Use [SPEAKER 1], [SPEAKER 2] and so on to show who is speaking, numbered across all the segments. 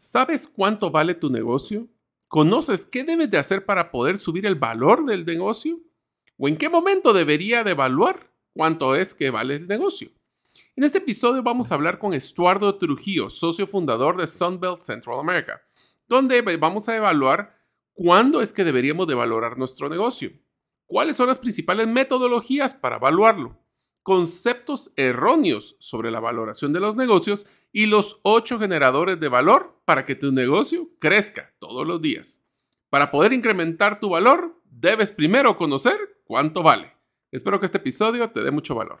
[SPEAKER 1] ¿Sabes cuánto vale tu negocio? ¿Conoces qué debes de hacer para poder subir el valor del negocio? ¿O en qué momento debería de evaluar cuánto es que vale el negocio? En este episodio vamos a hablar con Estuardo Trujillo, socio fundador de Sunbelt Central America, donde vamos a evaluar cuándo es que deberíamos de valorar nuestro negocio, cuáles son las principales metodologías para evaluarlo, conceptos erróneos sobre la valoración de los negocios y los ocho generadores de valor para que tu negocio crezca todos los días. Para poder incrementar tu valor, debes primero conocer cuánto vale. Espero que este episodio te dé mucho valor.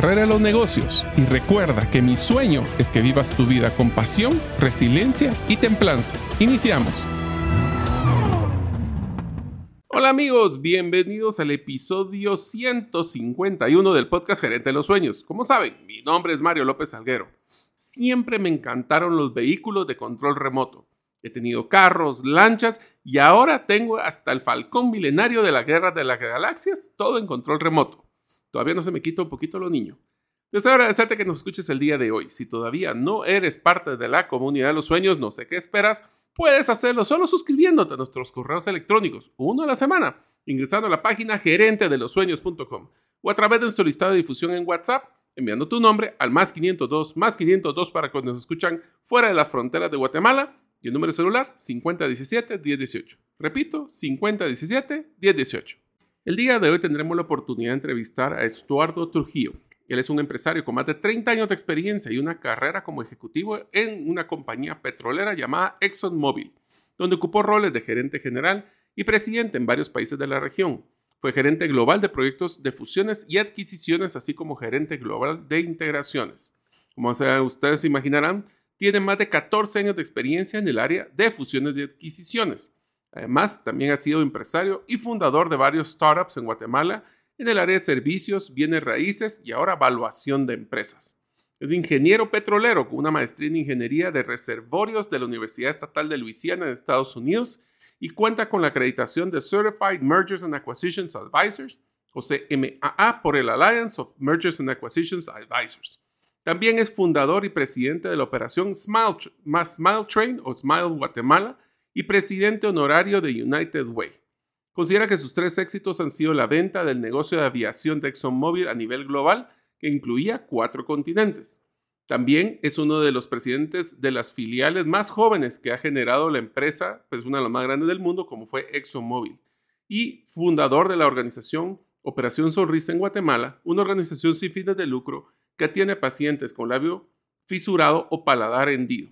[SPEAKER 2] carrera los negocios y recuerda que mi sueño es que vivas tu vida con pasión, resiliencia y templanza. Iniciamos.
[SPEAKER 1] Hola amigos, bienvenidos al episodio 151 del podcast Gerente de los Sueños. Como saben, mi nombre es Mario López Salguero. Siempre me encantaron los vehículos de control remoto. He tenido carros, lanchas y ahora tengo hasta el Falcón Milenario de la Guerra de las Galaxias, todo en control remoto. Todavía no se me quita un poquito lo niño. Deseo agradecerte que nos escuches el día de hoy. Si todavía no eres parte de la comunidad de los sueños, no sé qué esperas, puedes hacerlo solo suscribiéndote a nuestros correos electrónicos, uno a la semana, ingresando a la página gerente de los sueños.com o a través de nuestro listado de difusión en WhatsApp, enviando tu nombre al más 502, más 502 para cuando nos escuchan fuera de las fronteras de Guatemala y el número celular 5017-1018. Repito, 5017-1018. El día de hoy tendremos la oportunidad de entrevistar a Estuardo Trujillo. Él es un empresario con más de 30 años de experiencia y una carrera como ejecutivo en una compañía petrolera llamada ExxonMobil, donde ocupó roles de gerente general y presidente en varios países de la región. Fue gerente global de proyectos de fusiones y adquisiciones, así como gerente global de integraciones. Como ustedes imaginarán, tiene más de 14 años de experiencia en el área de fusiones y adquisiciones Además, también ha sido empresario y fundador de varios startups en Guatemala en el área de servicios, bienes raíces y ahora evaluación de empresas. Es ingeniero petrolero con una maestría en ingeniería de reservorios de la Universidad Estatal de Luisiana en Estados Unidos y cuenta con la acreditación de Certified Mergers and Acquisitions Advisors, o CMAA, por el Alliance of Mergers and Acquisitions Advisors. También es fundador y presidente de la operación Smile, Smile Train o Smile Guatemala, y presidente honorario de United Way. Considera que sus tres éxitos han sido la venta del negocio de aviación de ExxonMobil a nivel global, que incluía cuatro continentes. También es uno de los presidentes de las filiales más jóvenes que ha generado la empresa, pues una de las más grandes del mundo, como fue ExxonMobil, y fundador de la organización Operación Sonrisa en Guatemala, una organización sin fines de lucro que atiende a pacientes con labio fisurado o paladar hendido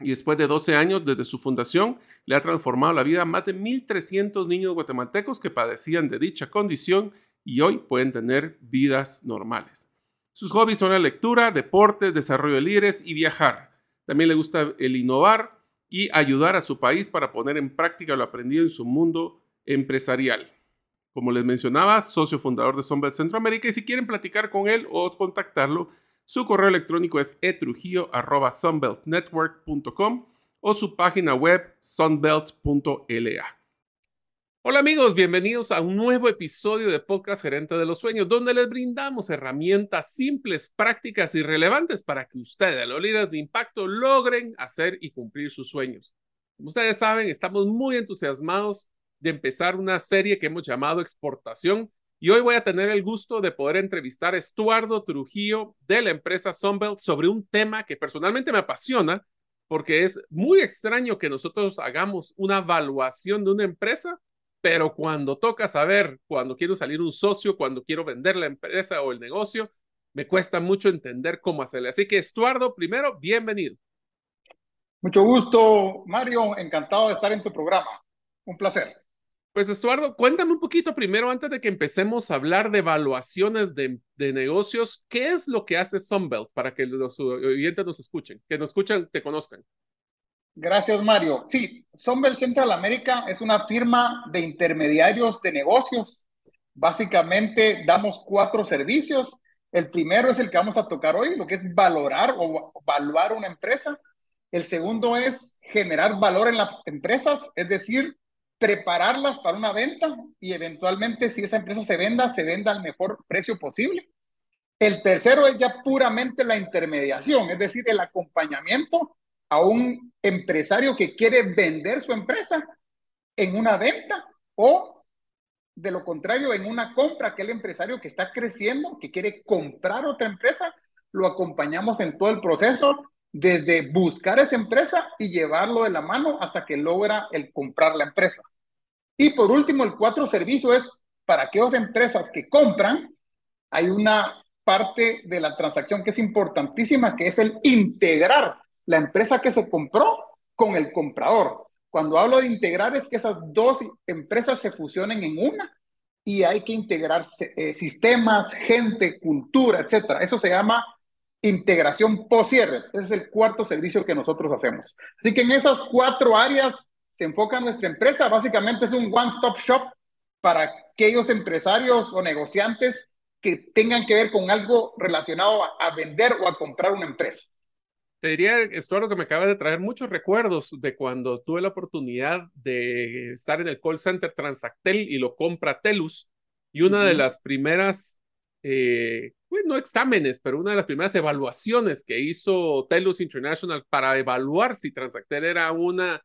[SPEAKER 1] y después de 12 años desde su fundación, le ha transformado la vida a más de 1.300 niños guatemaltecos que padecían de dicha condición y hoy pueden tener vidas normales. Sus hobbies son la lectura, deportes, desarrollo de líderes y viajar. También le gusta el innovar y ayudar a su país para poner en práctica lo aprendido en su mundo empresarial. Como les mencionaba, socio fundador de Sunbelt Centroamérica y si quieren platicar con él o contactarlo, su correo electrónico es etrujillo.sunbeltnetwork.com o su página web sunbelt.la. Hola amigos, bienvenidos a un nuevo episodio de Podcast Gerente de los Sueños, donde les brindamos herramientas simples, prácticas y relevantes para que ustedes, los líderes de impacto, logren hacer y cumplir sus sueños. Como ustedes saben, estamos muy entusiasmados de empezar una serie que hemos llamado Exportación y hoy voy a tener el gusto de poder entrevistar a Estuardo Trujillo de la empresa Sunbelt sobre un tema que personalmente me apasiona porque es muy extraño que nosotros hagamos una evaluación de una empresa pero cuando toca saber, cuando quiero salir un socio, cuando quiero vender la empresa o el negocio, me cuesta mucho entender cómo hacerle. Así que, Estuardo, primero, bienvenido.
[SPEAKER 3] Mucho gusto, Mario. Encantado de estar en tu programa. Un placer.
[SPEAKER 1] Pues, Estuardo, cuéntame un poquito primero, antes de que empecemos a hablar de evaluaciones de, negocios, ¿qué es lo que hace Sunbelt para que los oyentes nos escuchen, que nos escuchan, te conozcan?
[SPEAKER 3] Gracias, Mario. Sí, Sunbelt Central America es una firma de intermediarios de negocios. Básicamente damos cuatro servicios. El primero es el que vamos a tocar hoy, lo que es valorar o evaluar una empresa. El segundo es generar valor en las empresas, es decir, prepararlas para una venta y eventualmente si esa empresa se venda, se venda al mejor precio posible. El tercero es ya puramente la intermediación, es decir, el acompañamiento a un empresario que quiere vender su empresa en una venta o de lo contrario en una compra, aquel empresario que está creciendo, que quiere comprar otra empresa, lo acompañamos en todo el proceso desde buscar esa empresa y llevarlo de la mano hasta que logra el comprar la empresa. Y por último, el cuatro servicio es para aquellas empresas que compran, hay una parte de la transacción que es importantísima, que es el integrar la empresa que se compró con el comprador. Cuando hablo de integrar es que esas dos empresas se fusionen en una y hay que integrar eh, sistemas, gente, cultura, etcétera. Eso se llama integración post-cierre. Ese es el cuarto servicio que nosotros hacemos. Así que en esas cuatro áreas se enfoca nuestra empresa. Básicamente es un one-stop shop para aquellos empresarios o negociantes que tengan que ver con algo relacionado a vender o a comprar una empresa.
[SPEAKER 1] Te diría, Estuardo, que me acaba de traer muchos recuerdos de cuando tuve la oportunidad de estar en el call center Transactel y lo compra Telus. Y una de las primeras, eh, pues no exámenes, pero una de las primeras evaluaciones que hizo Telus International para evaluar si Transactel era una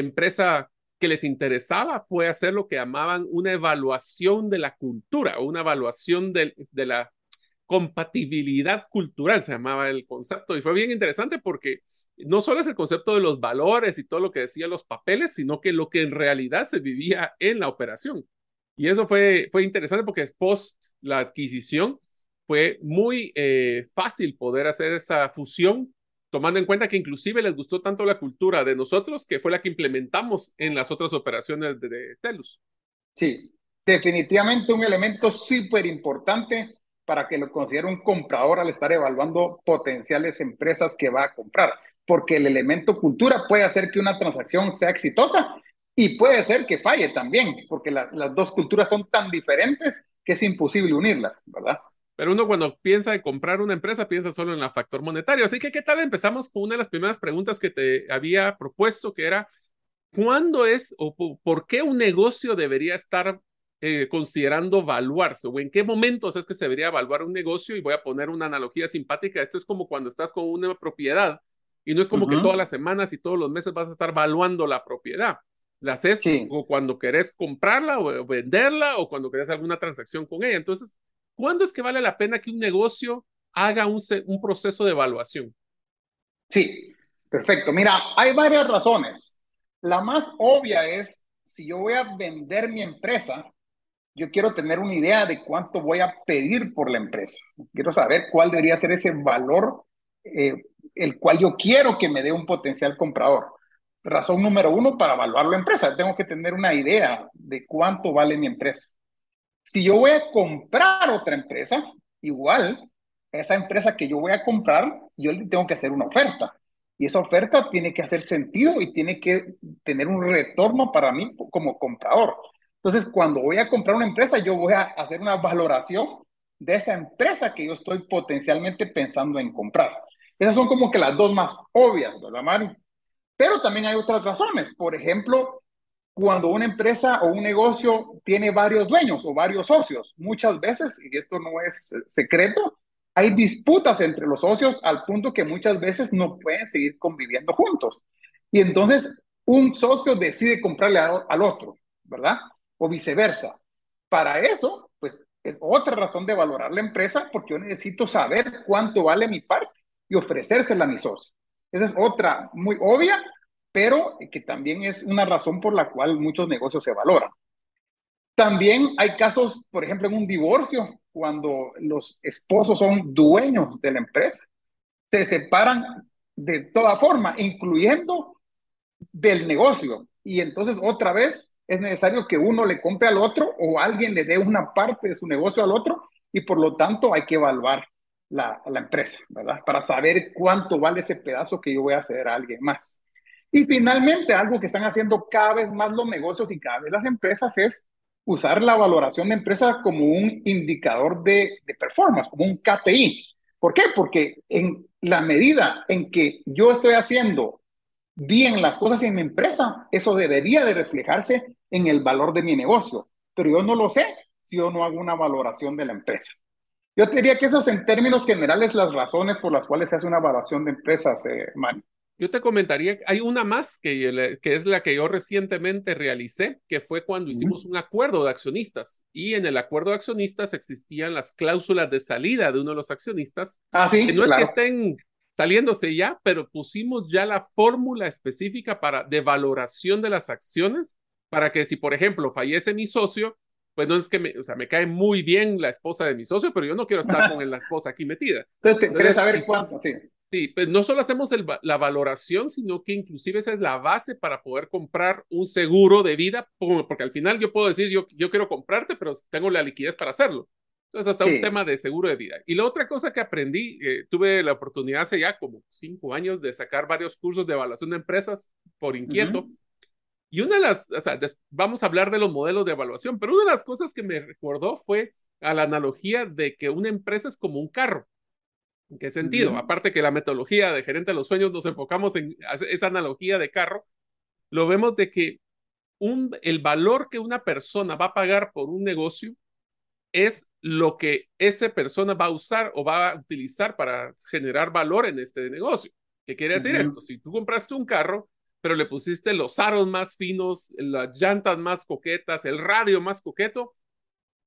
[SPEAKER 1] empresa que les interesaba fue hacer lo que llamaban una evaluación de la cultura, o una evaluación de, de la compatibilidad cultural, se llamaba el concepto, y fue bien interesante porque no solo es el concepto de los valores y todo lo que decían los papeles, sino que lo que en realidad se vivía en la operación. Y eso fue, fue interesante porque post la adquisición fue muy eh, fácil poder hacer esa fusión, tomando en cuenta que inclusive les gustó tanto la cultura de nosotros que fue la que implementamos en las otras operaciones de, de Telus.
[SPEAKER 3] Sí, definitivamente un elemento súper importante para que lo considere un comprador al estar evaluando potenciales empresas que va a comprar, porque el elemento cultura puede hacer que una transacción sea exitosa y puede ser que falle también, porque las dos culturas son tan diferentes que es imposible unirlas, ¿verdad?
[SPEAKER 1] Pero uno cuando piensa en comprar una empresa piensa solo en el factor monetario. Así que, ¿qué tal? Empezamos con una de las primeras preguntas que te había propuesto, que era, ¿cuándo es o por qué un negocio debería estar eh, considerando evaluarse o en qué momentos es que se debería evaluar un negocio y voy a poner una analogía simpática. Esto es como cuando estás con una propiedad y no es como que todas las semanas y todos los meses vas a estar evaluando la propiedad. La haces o cuando querés comprarla o venderla o cuando querés alguna transacción con ella. Entonces, ¿cuándo es que vale la pena que un negocio haga un, proceso de evaluación?
[SPEAKER 3] Sí, perfecto. Mira, hay varias razones. La más obvia es, si yo voy a vender mi empresa, yo quiero tener una idea de cuánto voy a pedir por la empresa. Quiero saber cuál debería ser ese valor eh, el cual yo quiero que me dé un potencial comprador. Razón número uno para evaluar la empresa. Tengo que tener una idea de cuánto vale mi empresa. Si yo voy a comprar otra empresa, igual, esa empresa que yo voy a comprar, yo le tengo que hacer una oferta. Y esa oferta tiene que hacer sentido y tiene que tener un retorno para mí como comprador. Entonces, cuando voy a comprar una empresa, yo voy a hacer una valoración de esa empresa que yo estoy potencialmente pensando en comprar. Esas son como que las dos más obvias, ¿verdad, Mario? Pero también hay otras razones. Por ejemplo, cuando una empresa o un negocio tiene varios dueños o varios socios. Muchas veces, y esto no es secreto, hay disputas entre los socios al punto que muchas veces no pueden seguir conviviendo juntos. Y entonces un socio decide comprarle al otro, ¿verdad? O viceversa. Para eso, pues es otra razón de valorar la empresa porque yo necesito saber cuánto vale mi parte y ofrecérsela a mi socio. Esa es otra muy obvia, pero que también es una razón por la cual muchos negocios se valoran. También hay casos, por ejemplo, en un divorcio, cuando los esposos son dueños de la empresa, se separan de toda forma, incluyendo del negocio. Y entonces otra vez es necesario que uno le compre al otro o alguien le dé una parte de su negocio al otro y por lo tanto hay que evaluar la, empresa, ¿verdad? Para saber cuánto vale ese pedazo que yo voy a hacer a alguien más. Y finalmente, algo que están haciendo cada vez más los negocios y cada vez las empresas es usar la valoración de empresa como un indicador de, de performance, como un KPI. ¿Por qué? Porque en la medida en que yo estoy haciendo bien las cosas en mi empresa, eso debería de reflejarse en el valor de mi negocio. Pero yo no lo sé si yo no hago una valoración de la empresa. Yo te diría que esos en términos generales las razones por las cuales se hace una valoración de empresas, eh,
[SPEAKER 1] yo te comentaría, hay una más que, que es la que yo recientemente realicé, que fue cuando hicimos un acuerdo de accionistas. Y en el acuerdo de accionistas existían las cláusulas de salida de uno de los accionistas.
[SPEAKER 3] Ah, sí,
[SPEAKER 1] que no es que estén saliéndose ya, pero pusimos ya la fórmula específica para, de valoración de las acciones para que si, por ejemplo, fallece mi socio, pues no es que me, o sea, me cae muy bien la esposa de mi socio, pero yo no quiero estar con la esposa aquí metida.
[SPEAKER 3] Entonces, ¿quieres saber cuánto? Sí.
[SPEAKER 1] Sí, pues no solo hacemos la valoración, sino que inclusive esa es la base para poder comprar un seguro de vida, porque al final yo puedo decir, yo, yo quiero comprarte, pero tengo la liquidez para hacerlo. Entonces, hasta un tema de seguro de vida. Y la otra cosa que aprendí, eh, tuve la oportunidad hace ya como cinco años de sacar varios cursos de evaluación de empresas por inquieto. Y una de las, o sea, vamos a hablar de los modelos de evaluación, pero una de las cosas que me recordó fue a la analogía de que una empresa es como un carro. ¿En qué sentido? Aparte que la metodología de gerente de los sueños nos enfocamos en esa analogía de carro, lo vemos de que un, el valor que una persona va a pagar por un negocio es lo que esa persona va a usar o va a utilizar para generar valor en este negocio. ¿Qué quiere decir esto? Si tú compraste un carro, pero le pusiste los aros más finos, las llantas más coquetas, el radio más coqueto,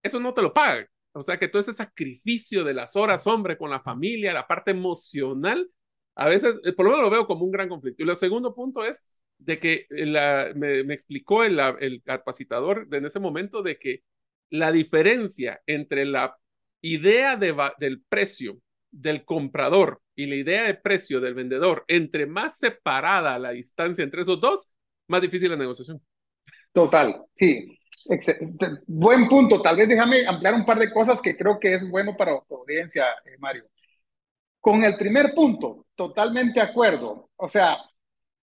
[SPEAKER 1] eso no te lo pagan. O sea que todo ese sacrificio de las horas, hombre, con la familia, la parte emocional, a veces, eh, por lo menos lo veo como un gran conflicto. Y el segundo punto es de que la, me, explicó el, el capacitador en ese momento de que la diferencia entre la idea de, del precio del comprador y la idea de precio del vendedor, entre más separada la distancia entre esos dos, más difícil la negociación.
[SPEAKER 3] Total, sí. Buen punto. Tal vez déjame ampliar un par de cosas que creo que es bueno para tu audiencia, eh, Mario. Con el primer punto, totalmente de acuerdo. O sea,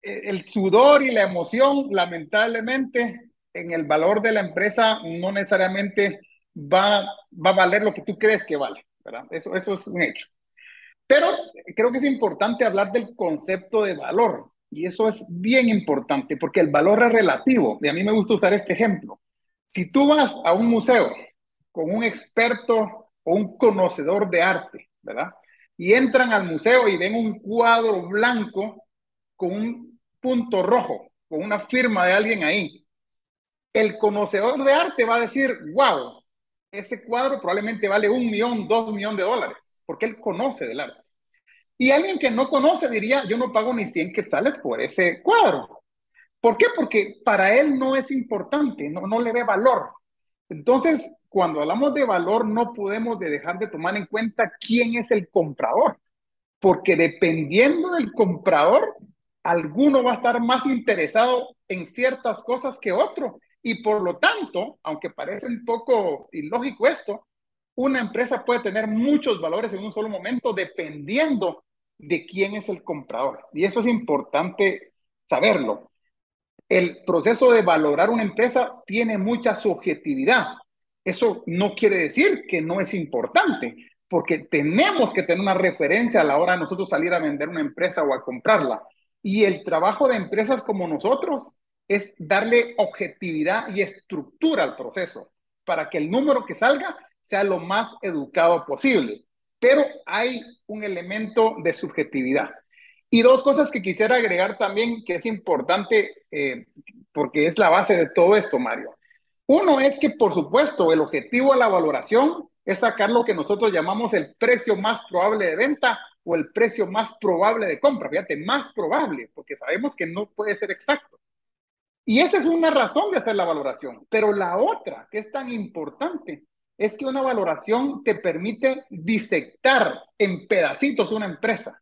[SPEAKER 3] e, el sudor y la emoción, lamentablemente, en el valor de la empresa no necesariamente va, va a valer lo que tú crees que vale. Eso, eso es un hecho. Pero creo que es importante hablar del concepto de valor. Y eso es bien importante porque el valor es relativo. Y a mí me gusta usar este ejemplo. Si tú vas a un museo con un experto o un conocedor de arte, ¿verdad? Y entran al museo y ven un cuadro blanco con un punto rojo, con una firma de alguien ahí. El conocedor de arte va a decir, wow, ese cuadro probablemente vale un millón, dos millones de dólares, porque él conoce del arte. Y alguien que no conoce diría, yo no pago ni 100 quetzales por ese cuadro. ¿Por qué? Porque para él no es importante, no, no le ve valor. Entonces, cuando hablamos de valor, no podemos dejar de tomar en cuenta quién es el comprador, porque dependiendo del comprador, alguno va a estar más interesado en ciertas cosas que otro. Y por lo tanto, aunque parece un poco ilógico esto, una empresa puede tener muchos valores en un solo momento dependiendo de quién es el comprador. Y eso es importante saberlo. El proceso de valorar una empresa tiene mucha subjetividad. Eso no quiere decir que no es importante, porque tenemos que tener una referencia a la hora de nosotros salir a vender una empresa o a comprarla. Y el trabajo de empresas como nosotros es darle objetividad y estructura al proceso para que el número que salga sea lo más educado posible. Pero hay un elemento de subjetividad. Y dos cosas que quisiera agregar también, que es importante, eh, porque es la base de todo esto, Mario. Uno es que, por supuesto, el objetivo de la valoración es sacar lo que nosotros llamamos el precio más probable de venta o el precio más probable de compra. Fíjate, más probable, porque sabemos que no puede ser exacto. Y esa es una razón de hacer la valoración. Pero la otra, que es tan importante, es que una valoración te permite disectar en pedacitos una empresa.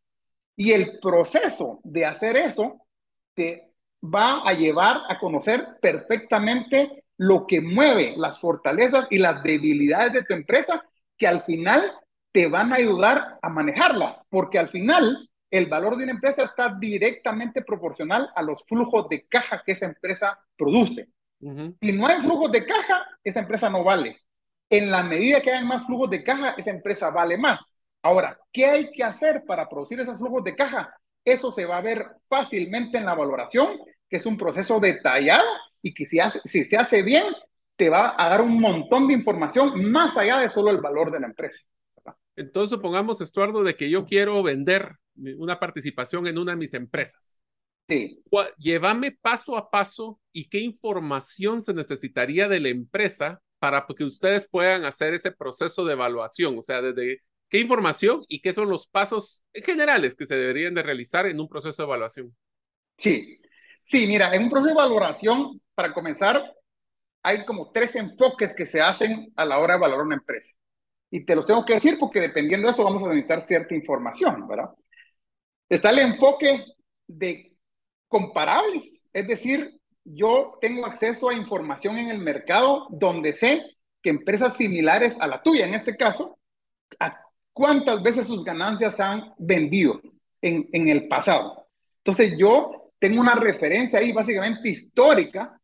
[SPEAKER 3] Y el proceso de hacer eso te va a llevar a conocer perfectamente lo que mueve las fortalezas y las debilidades de tu empresa, que al final te van a ayudar a manejarla, porque al final el valor de una empresa está directamente proporcional a los flujos de caja que esa empresa produce. Si no hay flujos de caja, esa empresa no vale. En la medida que hay más flujos de caja, esa empresa vale más. Ahora, ¿qué hay que hacer para producir esos flujos de caja? Eso se va a ver fácilmente en la valoración, que es un proceso detallado y que si, si se hace bien, te va a dar un montón de información más allá de solo el valor de la empresa.
[SPEAKER 1] Entonces, supongamos, Estuardo, de que yo quiero vender una participación en una de mis empresas.
[SPEAKER 3] Sí.
[SPEAKER 1] Llévame paso a paso y qué información se necesitaría de la empresa para que ustedes puedan hacer ese proceso de evaluación. O sea, desde qué información y qué son los pasos generales que se deberían de realizar en un proceso de evaluación.
[SPEAKER 3] Sí, sí, mira, en un proceso de valoración para comenzar, hay como tres enfoques que se hacen a la hora de valorar una empresa. Y te los tengo que decir porque dependiendo de eso vamos a necesitar cierta información, ¿verdad? Está el enfoque de comparables, es decir, yo tengo acceso a información en el mercado donde sé que empresas similares a la tuya, en este caso, a cuántas veces sus ganancias han vendido en, en el pasado. Entonces yo tengo una referencia ahí básicamente histórica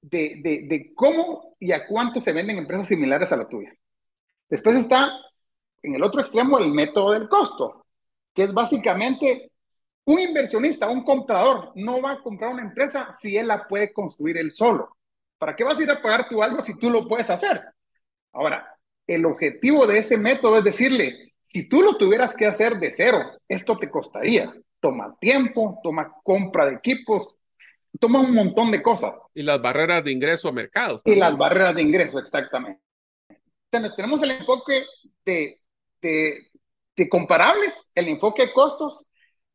[SPEAKER 3] de, de, cómo y a cuánto se venden empresas similares a la tuya. Después está en el otro extremo el método del costo, que es básicamente un inversionista, un comprador, no va a comprar una empresa si él la puede construir él solo. ¿Para qué vas a ir a pagar tú algo si tú lo puedes hacer? Ahora, el objetivo de ese método es decirle, si tú lo tuvieras que hacer de cero, esto te costaría. Toma tiempo, toma compra de equipos, toma un montón de cosas.
[SPEAKER 1] Y las barreras de ingreso a mercados.
[SPEAKER 3] Y las barreras de ingreso, exactamente. Entonces, tenemos el enfoque de, de, comparables, el enfoque de costos,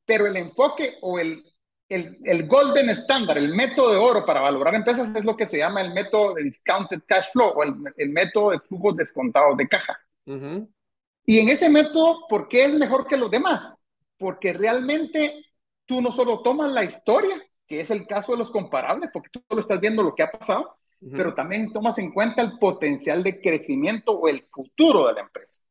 [SPEAKER 3] pero el enfoque o el, el, el, golden standard, el método de oro para valorar empresas es lo que se llama el método de discounted cash flow o el, el método de flujos descontados de caja. Y en ese método, ¿por qué es mejor que los demás? Porque realmente tú no solo tomas la historia, que es el caso de los comparables, porque tú solo estás viendo lo que ha pasado, pero también tomas en cuenta el potencial de crecimiento o el futuro de la empresa.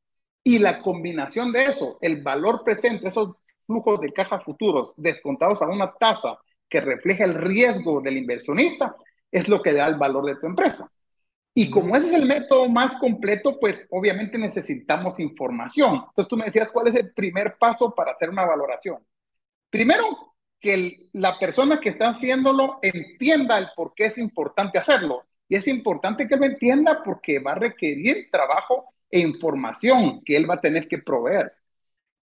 [SPEAKER 3] Y la combinación de eso, el valor presente, esos flujos de caja futuros descontados a una tasa que refleja el riesgo del inversionista, es lo que da el valor de tu empresa. Y como ese es el método más completo, pues obviamente necesitamos información. Entonces tú me decías, ¿cuál es el primer paso para hacer una valoración? Primero, que la persona que está haciéndolo entienda el por qué es importante hacerlo. Y es importante que lo entienda porque va a requerir trabajo e información que él va a tener que proveer.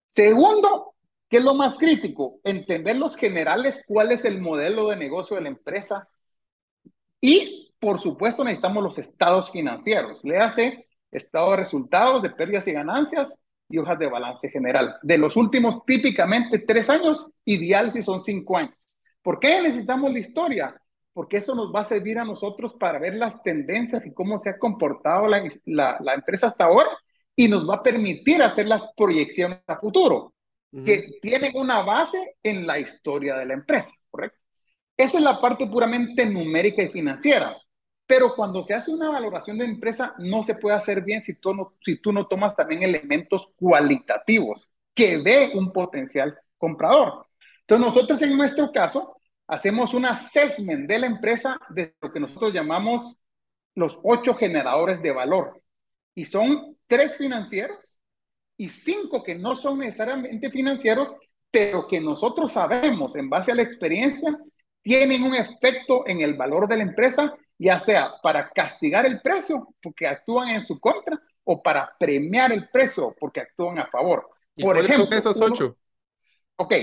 [SPEAKER 3] Segundo, ¿qué es lo más crítico? Entender los generales, cuál es el modelo de negocio de la empresa. Y, por supuesto, necesitamos los estados financieros. Le hace estado de resultados, de pérdidas y ganancias, y hojas de balance general. De los últimos típicamente tres años, ideal si son cinco años. ¿Por qué necesitamos la historia? Porque eso nos va a servir a nosotros para ver las tendencias y cómo se ha comportado la, la, empresa hasta ahora y nos va a permitir hacer las proyecciones a futuro, que tienen una base en la historia de la empresa, ¿correcto? Esa es la parte puramente numérica y financiera. Pero cuando se hace una valoración de empresa, no se puede hacer bien si tú no, si tú no tomas también elementos cualitativos que ve un potencial comprador. Entonces, nosotros en nuestro caso hacemos un assessment de la empresa de lo que nosotros llamamos los ocho generadores de valor. Y son tres financieros y cinco que no son necesariamente financieros, pero que nosotros sabemos en base a la experiencia tienen un efecto en el valor de la empresa, ya sea para castigar el precio porque actúan en su contra o para premiar el precio porque actúan a favor.
[SPEAKER 1] Por ejemplo, esos ocho?
[SPEAKER 3] ok,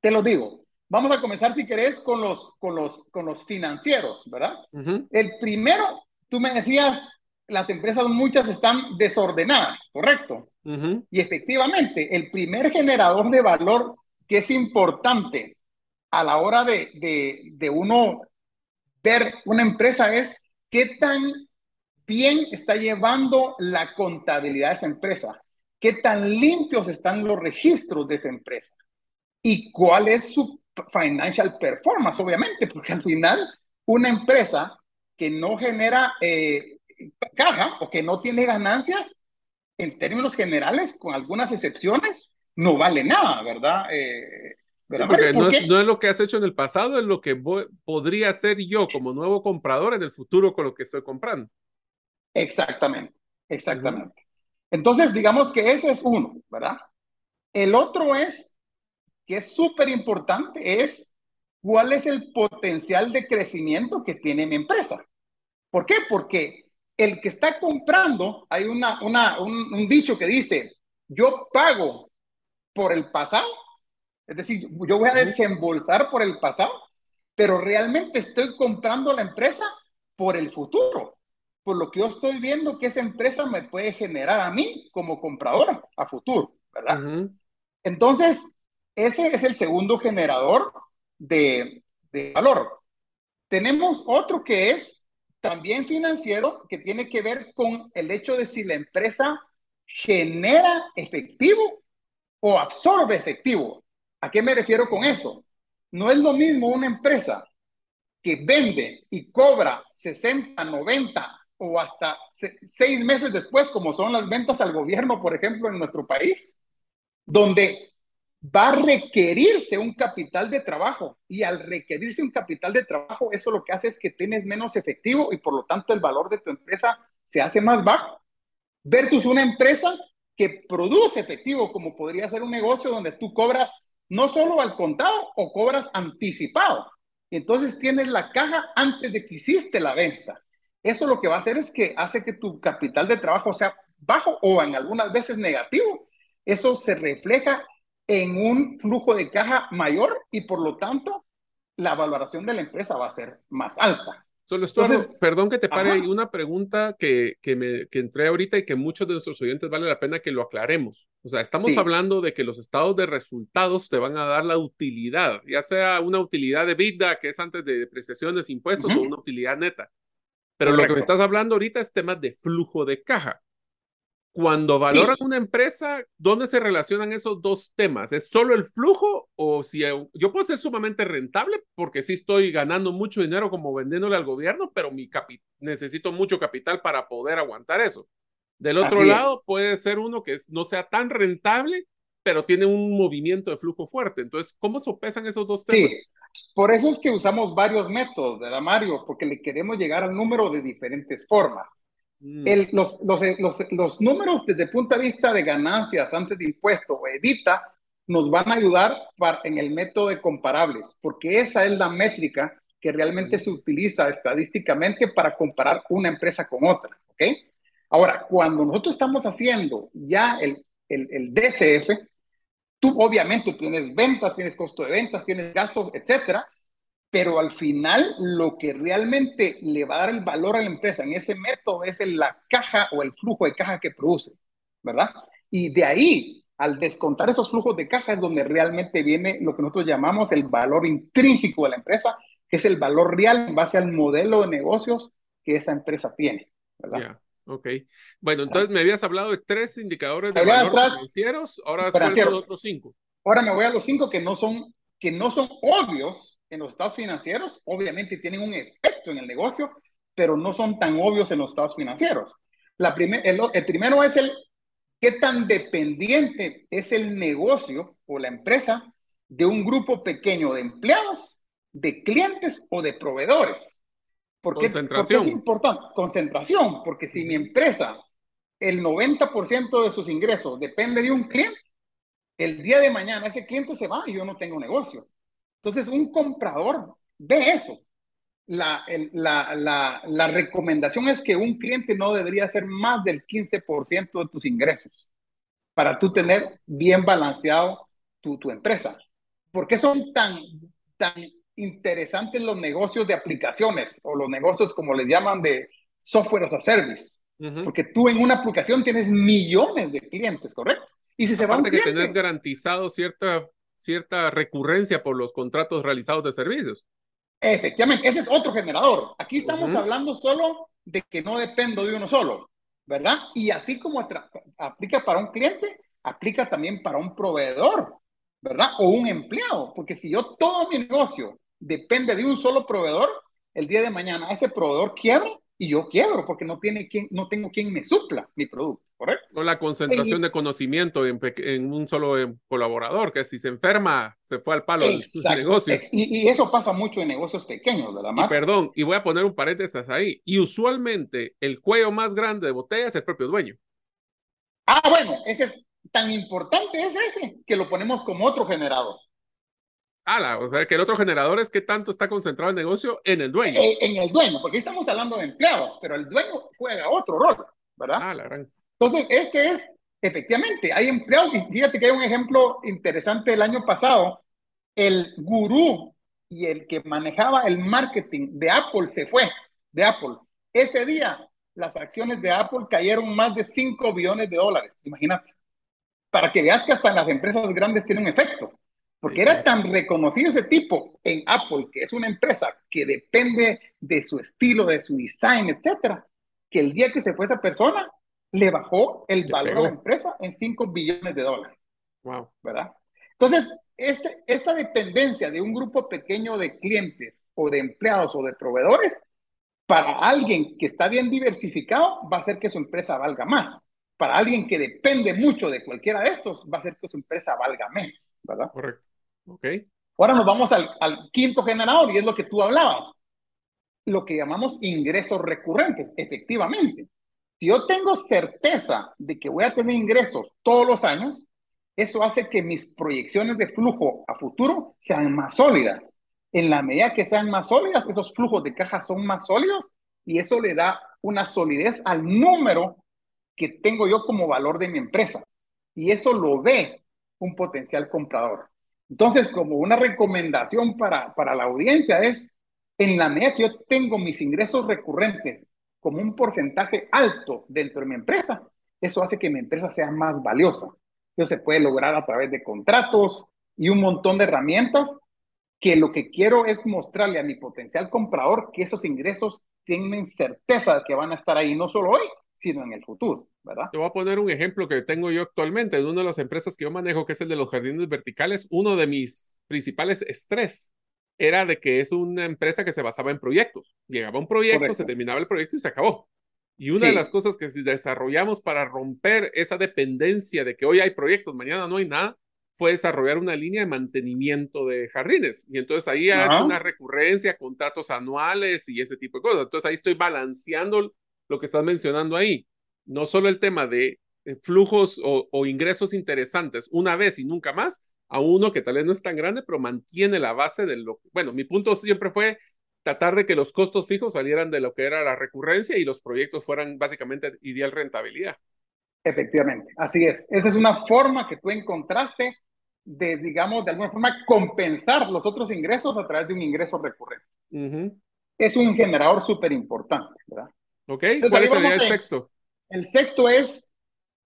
[SPEAKER 3] te lo digo. Vamos a comenzar, si querés, con los, con los, con los financieros, ¿verdad? El primero, tú me decías, las empresas muchas están desordenadas, ¿correcto? Y efectivamente, el primer generador de valor que es importante a la hora de, de, de uno ver una empresa es qué tan bien está llevando la contabilidad de esa empresa, qué tan limpios están los registros de esa empresa y cuál es su financial performance, obviamente, porque al final una empresa que no genera eh, caja o que no tiene ganancias, en términos generales, con algunas excepciones, no vale nada, ¿verdad?
[SPEAKER 1] Eh, porque no es, lo que has hecho en el pasado, es lo que podría hacer yo como nuevo comprador en el futuro con lo que estoy comprando.
[SPEAKER 3] Exactamente, exactamente. Entonces, digamos que ese es uno, ¿verdad? El otro es, que es súper importante, es cuál es el potencial de crecimiento que tiene mi empresa. ¿Por qué? Porque el que está comprando, hay una, una, un, dicho que dice, yo pago por el pasado, es decir, yo voy a desembolsar por el pasado, pero realmente estoy comprando la empresa por el futuro, por lo que yo estoy viendo que esa empresa me puede generar a mí como compradora a futuro, ¿verdad? Entonces, ese es el segundo generador de, de valor. Tenemos otro que es también financiero que tiene que ver con el hecho de si la empresa genera efectivo o absorbe efectivo. ¿A qué me refiero con eso? No es lo mismo una empresa que vende y cobra 60, 90 o hasta seis meses después, como son las ventas al gobierno, por ejemplo, en nuestro país, donde va a requerirse un capital de trabajo y al requerirse un capital de trabajo, eso lo que hace es que tienes menos efectivo y por lo tanto el valor de tu empresa se hace más bajo versus una empresa que produce efectivo, como podría ser un negocio donde tú cobras no solo al contado o cobras anticipado. Entonces tienes la caja antes de que hiciste la venta. Eso lo que va a hacer es que hace que tu capital de trabajo sea bajo o en algunas veces negativo. Eso se refleja en un flujo de caja mayor y por lo tanto la valoración de la empresa va a ser más alta.
[SPEAKER 1] Solo esto, perdón que te pare, hay una pregunta que, que, me, que entré ahorita y que muchos de nuestros oyentes vale la pena que lo aclaremos. O sea, estamos hablando de que los estados de resultados te van a dar la utilidad, ya sea una utilidad de vida que es antes de depreciaciones, impuestos, o una utilidad neta. Pero lo que me estás hablando ahorita es temas de flujo de caja. Cuando valoran una empresa, ¿dónde se relacionan esos dos temas? ¿Es solo el flujo o si yo puedo ser sumamente rentable porque sí estoy ganando mucho dinero como vendiéndole al gobierno, pero mi necesito mucho capital para poder aguantar eso? Del otro lado, puede ser uno que no sea tan rentable, pero tiene un movimiento de flujo fuerte. Entonces, ¿cómo sopesan esos dos temas?
[SPEAKER 3] Sí, por eso es que usamos varios métodos, ¿verdad, Mario? Porque le queremos llegar al número de diferentes formas. Mm. El, los, los, los, los, números desde el punto de vista de ganancias antes de impuesto o evita nos van a ayudar para, en el método de comparables, porque esa es la métrica que realmente se utiliza estadísticamente para comparar una empresa con otra. ¿ok? Ahora, cuando nosotros estamos haciendo ya el, el, el DCF, tú obviamente tienes ventas, tienes costo de ventas, tienes gastos, etcétera, pero al final lo que realmente le va a dar el valor a la empresa en ese método es la caja o el flujo de caja que produce, ¿verdad? Y de ahí, al descontar esos flujos de caja es donde realmente viene lo que nosotros llamamos el valor intrínseco de la empresa, que es el valor real en base al modelo de negocios que esa empresa tiene, ¿verdad?
[SPEAKER 1] ok. Bueno, entonces me habías hablado de tres indicadores de valor financieros, ahora los otros cinco.
[SPEAKER 3] Ahora me voy a los cinco que no son, que no son obvios, en los estados financieros, obviamente tienen un efecto en el negocio, pero no son tan obvios en los estados financieros. La primer, el, primero es el qué tan dependiente es el negocio o la empresa de un grupo pequeño de empleados, de clientes o de proveedores. Porque, Concentración. Porque es importante. Concentración, porque si mi empresa, el 90% de sus ingresos depende de un cliente, el día de mañana ese cliente se va y yo no tengo negocio. Entonces, un comprador ve eso. La, la, la, la, recomendación es que un cliente no debería ser más del 15% de tus ingresos para tú tener bien balanceado tu, tu empresa. ¿Por qué son tan, tan interesantes los negocios de aplicaciones o los negocios como les llaman de software as a service? Porque tú en una aplicación tienes millones de clientes, ¿correcto?
[SPEAKER 1] Y si se van que tenés garantizado cierta, cierta recurrencia por los contratos realizados de servicios.
[SPEAKER 3] Efectivamente, ese es otro generador. Aquí estamos hablando solo de que no dependo de uno solo, ¿verdad? Y así como aplica para un cliente, aplica también para un proveedor, ¿verdad? O un empleado, porque si yo todo mi negocio depende de un solo proveedor, el día de mañana ese proveedor quiebra y yo quiebro porque no, tiene quien, no tengo quien me supla mi producto, ¿correcto?
[SPEAKER 1] O la concentración de conocimiento en, un solo em, colaborador, que si se enferma, se fue al palo de su negocio.
[SPEAKER 3] Y, eso pasa mucho en negocios pequeños, ¿verdad?
[SPEAKER 1] Y perdón, y voy a poner un paréntesis ahí. Y usualmente el cuello más grande de botella es el propio dueño.
[SPEAKER 3] Ah, bueno, ese es tan importante es ese que lo ponemos como otro generador.
[SPEAKER 1] Ah, o sea, que el otro generador es que tanto está concentrado el negocio en el dueño.
[SPEAKER 3] Eh, en, el dueño, porque estamos hablando de empleados, pero el dueño juega otro rol, ¿verdad?
[SPEAKER 1] Ah, la gran...
[SPEAKER 3] Entonces, este es, efectivamente, hay empleados, y fíjate que hay un ejemplo interesante el año pasado, el gurú y el que manejaba el marketing de Apple se fue, de Apple. Ese día, las acciones de Apple cayeron más de 5 billones de dólares, imagínate. Para que veas que hasta las empresas grandes tienen un efecto. Porque era tan reconocido ese tipo en Apple, que es una empresa que depende de su estilo, de su design, etcétera, que el día que se fue esa persona, le bajó el valor a la empresa en 5 billones de dólares.
[SPEAKER 1] Wow.
[SPEAKER 3] ¿Verdad? Entonces, este, esta dependencia de un grupo pequeño de clientes o de empleados o de proveedores, para alguien que está bien diversificado, va a hacer que su empresa valga más. Para alguien que depende mucho de cualquiera de estos, va a hacer que su empresa valga menos. ¿Verdad?
[SPEAKER 1] Correcto. Ok.
[SPEAKER 3] Ahora nos vamos al, al quinto generador y es lo que tú hablabas, lo que llamamos ingresos recurrentes, efectivamente. Si yo tengo certeza de que voy a tener ingresos todos los años, eso hace que mis proyecciones de flujo a futuro sean más sólidas. En la medida que sean más sólidas, esos flujos de caja son más sólidos y eso le da una solidez al número que tengo yo como valor de mi empresa. Y eso lo ve un potencial comprador. Entonces, como una recomendación para, para la audiencia es, en la medida que yo tengo mis ingresos recurrentes como un porcentaje alto dentro de mi empresa, eso hace que mi empresa sea más valiosa. Eso se puede lograr a través de contratos y un montón de herramientas que lo que quiero es mostrarle a mi potencial comprador que esos ingresos tienen certeza de que van a estar ahí, no solo hoy, sino en el futuro, ¿verdad?
[SPEAKER 1] Te voy a poner un ejemplo que tengo yo actualmente en una de las empresas que yo manejo, que es el de los jardines verticales. Uno de mis principales estrés era de que es una empresa que se basaba en proyectos. Llegaba un proyecto, se terminaba el proyecto y se acabó. Y una de las cosas que desarrollamos para romper esa dependencia de que hoy hay proyectos, mañana no hay nada, fue desarrollar una línea de mantenimiento de jardines. Y entonces ahí hace una recurrencia, contratos anuales y ese tipo de cosas. Entonces ahí estoy balanceando lo que estás mencionando ahí. No solo el tema de eh, flujos o, ingresos interesantes una vez y nunca más, a uno que tal vez no es tan grande, pero mantiene la base de lo... Bueno, mi punto siempre fue tratar de que los costos fijos salieran de lo que era la recurrencia y los proyectos fueran básicamente ideal rentabilidad.
[SPEAKER 3] Efectivamente, así es. Esa es una forma que tú encontraste de, digamos, de alguna forma compensar los otros ingresos a través de un ingreso recurrente. Es un generador súper importante, ¿verdad?
[SPEAKER 1] Ok, ¿cuál sería el sexto?
[SPEAKER 3] El sexto es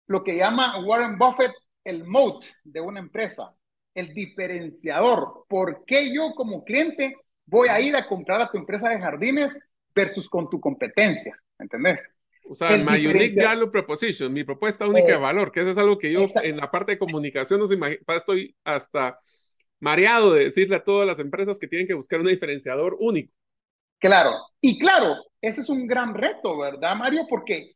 [SPEAKER 3] lo que llama Warren Buffett el moat de una empresa, el diferenciador. ¿Por qué yo como cliente voy a ir a comprar a tu empresa de jardines versus con tu competencia? ¿Entendés?
[SPEAKER 1] O sea, el my unique value proposition, mi propuesta única de eh, valor, que eso es algo que yo en la parte de comunicación no estoy hasta mareado de decirle a todas las empresas que tienen que buscar un diferenciador único.
[SPEAKER 3] Claro, y claro, ese es un gran reto, ¿verdad, Mario? Porque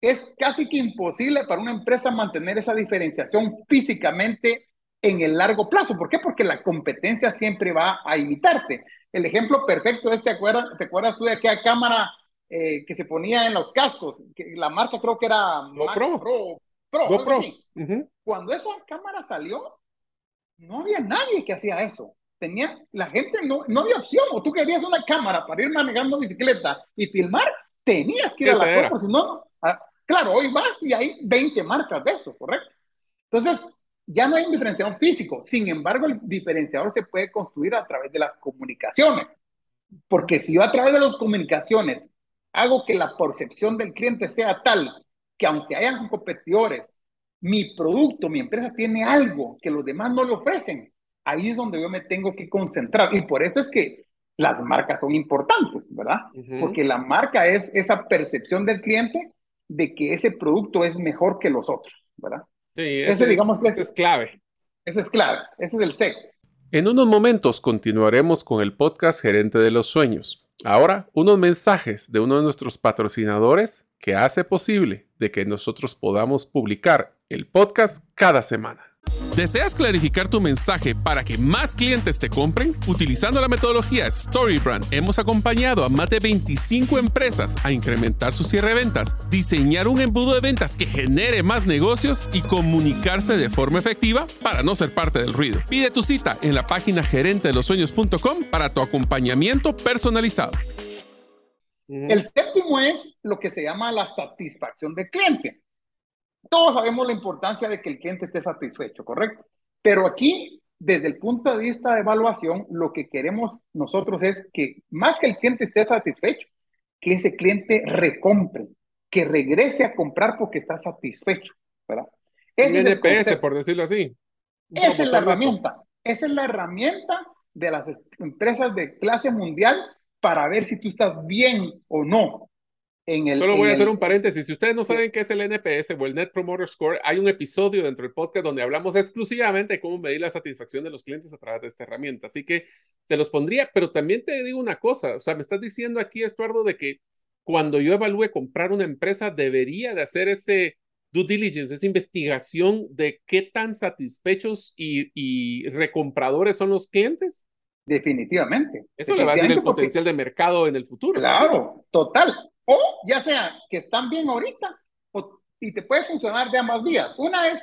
[SPEAKER 3] es casi que imposible para una empresa mantener esa diferenciación físicamente en el largo plazo. ¿Por qué? Porque la competencia siempre va a imitarte. El ejemplo perfecto es, ¿te acuerdas, ¿te acuerdas tú de aquella cámara eh, que se ponía en los cascos? Que la marca creo que era
[SPEAKER 1] GoPro.
[SPEAKER 3] Pro. Pro, Cuando esa cámara salió, no había nadie que hacía eso tenía, la gente no, no había opción, o tú querías una cámara para ir manejando bicicleta y filmar, tenías que ir a la compra, si no, claro, hoy vas y hay 20 marcas de eso, ¿correcto? Entonces, ya no hay un diferenciador físico, sin embargo, el diferenciador se puede construir a través de las comunicaciones, porque si yo a través de las comunicaciones hago que la percepción del cliente sea tal que aunque hayan competidores, mi producto, mi empresa tiene algo que los demás no le ofrecen, ahí es donde yo me tengo que concentrar. Y por eso es que las marcas son importantes, ¿verdad? Porque la marca es esa percepción del cliente de que ese producto es mejor que los otros, ¿verdad?
[SPEAKER 1] Sí, ese, digamos que es, clave.
[SPEAKER 3] Ese es clave, ese es el sexo.
[SPEAKER 2] En unos momentos continuaremos con el podcast Gerente de los Sueños. Ahora, unos mensajes de uno de nuestros patrocinadores que hace posible de que nosotros podamos publicar el podcast cada semana. ¿Deseas clarificar tu mensaje para que más clientes te compren? Utilizando la metodología StoryBrand, hemos acompañado a más de 25 empresas a incrementar su cierre de ventas, diseñar un embudo de ventas que genere más negocios y comunicarse de forma efectiva para no ser parte del ruido. Pide tu cita en la página gerentedelosueños.com para tu acompañamiento personalizado.
[SPEAKER 3] El séptimo es lo que se llama la satisfacción del cliente todos sabemos la importancia de que el cliente esté satisfecho, ¿correcto? Pero aquí, desde el punto de vista de evaluación, lo que queremos nosotros es que más que el cliente esté satisfecho, que ese cliente recompre, que regrese a comprar porque está satisfecho, ¿verdad?
[SPEAKER 1] Ese es NPS, por decirlo así.
[SPEAKER 3] Esa es la herramienta. Esa es la herramienta de las empresas de clase mundial para ver si tú estás bien o no.
[SPEAKER 1] Solo voy a hacer un paréntesis. Si ustedes no saben qué es el NPS o el Net Promoter Score, hay un episodio dentro del podcast donde hablamos exclusivamente de cómo medir la satisfacción de los clientes a través de esta herramienta. Así que se los pondría, pero también te digo una cosa. O sea, me estás diciendo aquí, Estuardo, de que cuando yo evalúe comprar una empresa, debería de hacer ese due diligence, esa investigación de qué tan satisfechos y, y recompradores son los clientes.
[SPEAKER 3] Definitivamente.
[SPEAKER 1] Esto le va a decir el potencial de mercado en el futuro.
[SPEAKER 3] Claro, total. O ya sea que están bien ahorita o, y te puede funcionar de ambas vías. Una es,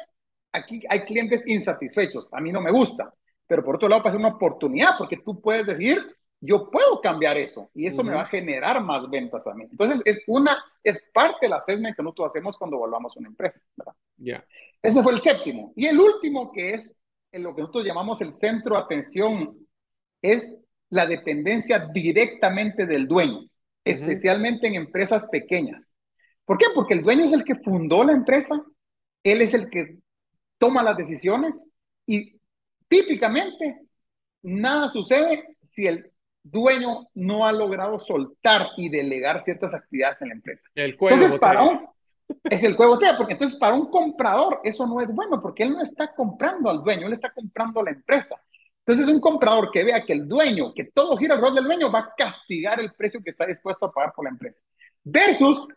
[SPEAKER 3] aquí hay clientes insatisfechos, a mí no me gusta, pero por otro lado puede ser una oportunidad porque tú puedes decir, yo puedo cambiar eso y eso me va a generar más ventas a mí. Entonces es una, es parte del assessment que nosotros hacemos cuando evaluamos una empresa.
[SPEAKER 1] Ya.
[SPEAKER 3] Ese fue el séptimo. Y el último que es en lo que nosotros llamamos el centro de atención es la dependencia directamente del dueño especialmente en empresas pequeñas. ¿Por qué? Porque el dueño es el que fundó la empresa, él es el que toma las decisiones y típicamente nada sucede si el dueño no ha logrado soltar y delegar ciertas actividades en la empresa.
[SPEAKER 1] El entonces,
[SPEAKER 3] para un, es el juego porque entonces para un comprador eso no es bueno, porque él no está comprando al dueño, él está comprando a la empresa. Entonces, un comprador que vea que el dueño, que todo gira alrededor del dueño, va a castigar el precio que está dispuesto a pagar por la empresa. Versus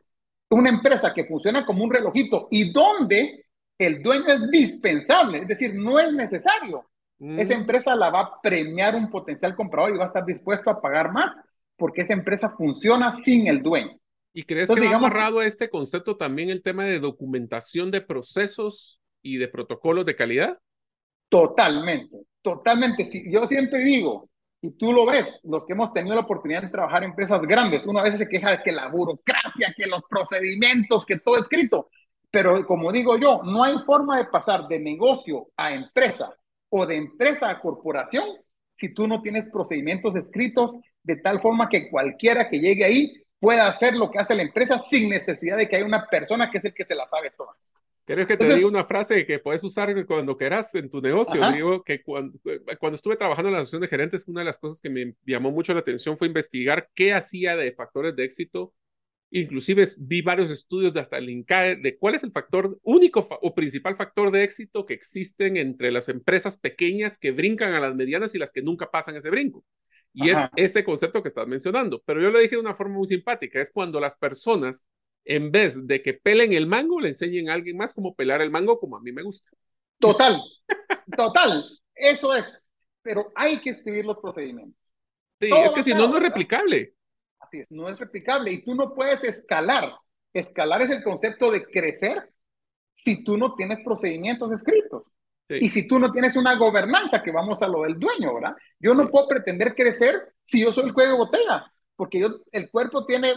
[SPEAKER 3] una empresa que funciona como un relojito y donde el dueño es dispensable, es decir, no es necesario. Mm. Esa empresa la va a premiar un potencial comprador y va a estar dispuesto a pagar más porque esa empresa funciona sin el dueño.
[SPEAKER 1] ¿Y crees que ha amarrado a este concepto también el tema de documentación de procesos y de protocolos de calidad?
[SPEAKER 3] Totalmente, totalmente. Si, yo siempre digo, y tú lo ves, los que hemos tenido la oportunidad de trabajar en empresas grandes, una vez se queja de que la burocracia, que los procedimientos, que todo escrito, pero como digo yo, no hay forma de pasar de negocio a empresa o de empresa a corporación si tú no tienes procedimientos escritos de tal forma que cualquiera que llegue ahí pueda hacer lo que hace la empresa sin necesidad de que haya una persona que es el que se la sabe todas.
[SPEAKER 1] ¿Quieres que te diga una frase que puedes usar cuando quieras en tu negocio? Digo que cuando, cuando, estuve trabajando en la asociación de gerentes, una de las cosas que me llamó mucho la atención fue investigar qué hacía de factores de éxito. Inclusive vi varios estudios de hasta el INCAE de cuál es el factor único o principal factor de éxito que existen entre las empresas pequeñas que brincan a las medianas y las que nunca pasan ese brinco. Y es este concepto que estás mencionando. Pero yo lo dije de una forma muy simpática. Es cuando las personas en vez de que pelen el mango, le enseñen a alguien más cómo pelar el mango como a mí me gusta.
[SPEAKER 3] Total, total, eso es. Pero hay que escribir los procedimientos.
[SPEAKER 1] Sí, es que si no, no es replicable.
[SPEAKER 3] Así es, no es replicable y tú no puedes escalar. Escalar es el concepto de crecer si tú no tienes procedimientos escritos. Y si tú no tienes una gobernanza, que vamos a lo del dueño, ¿verdad? Yo no puedo pretender crecer si yo soy el cuello de botella, porque yo, el cuerpo tiene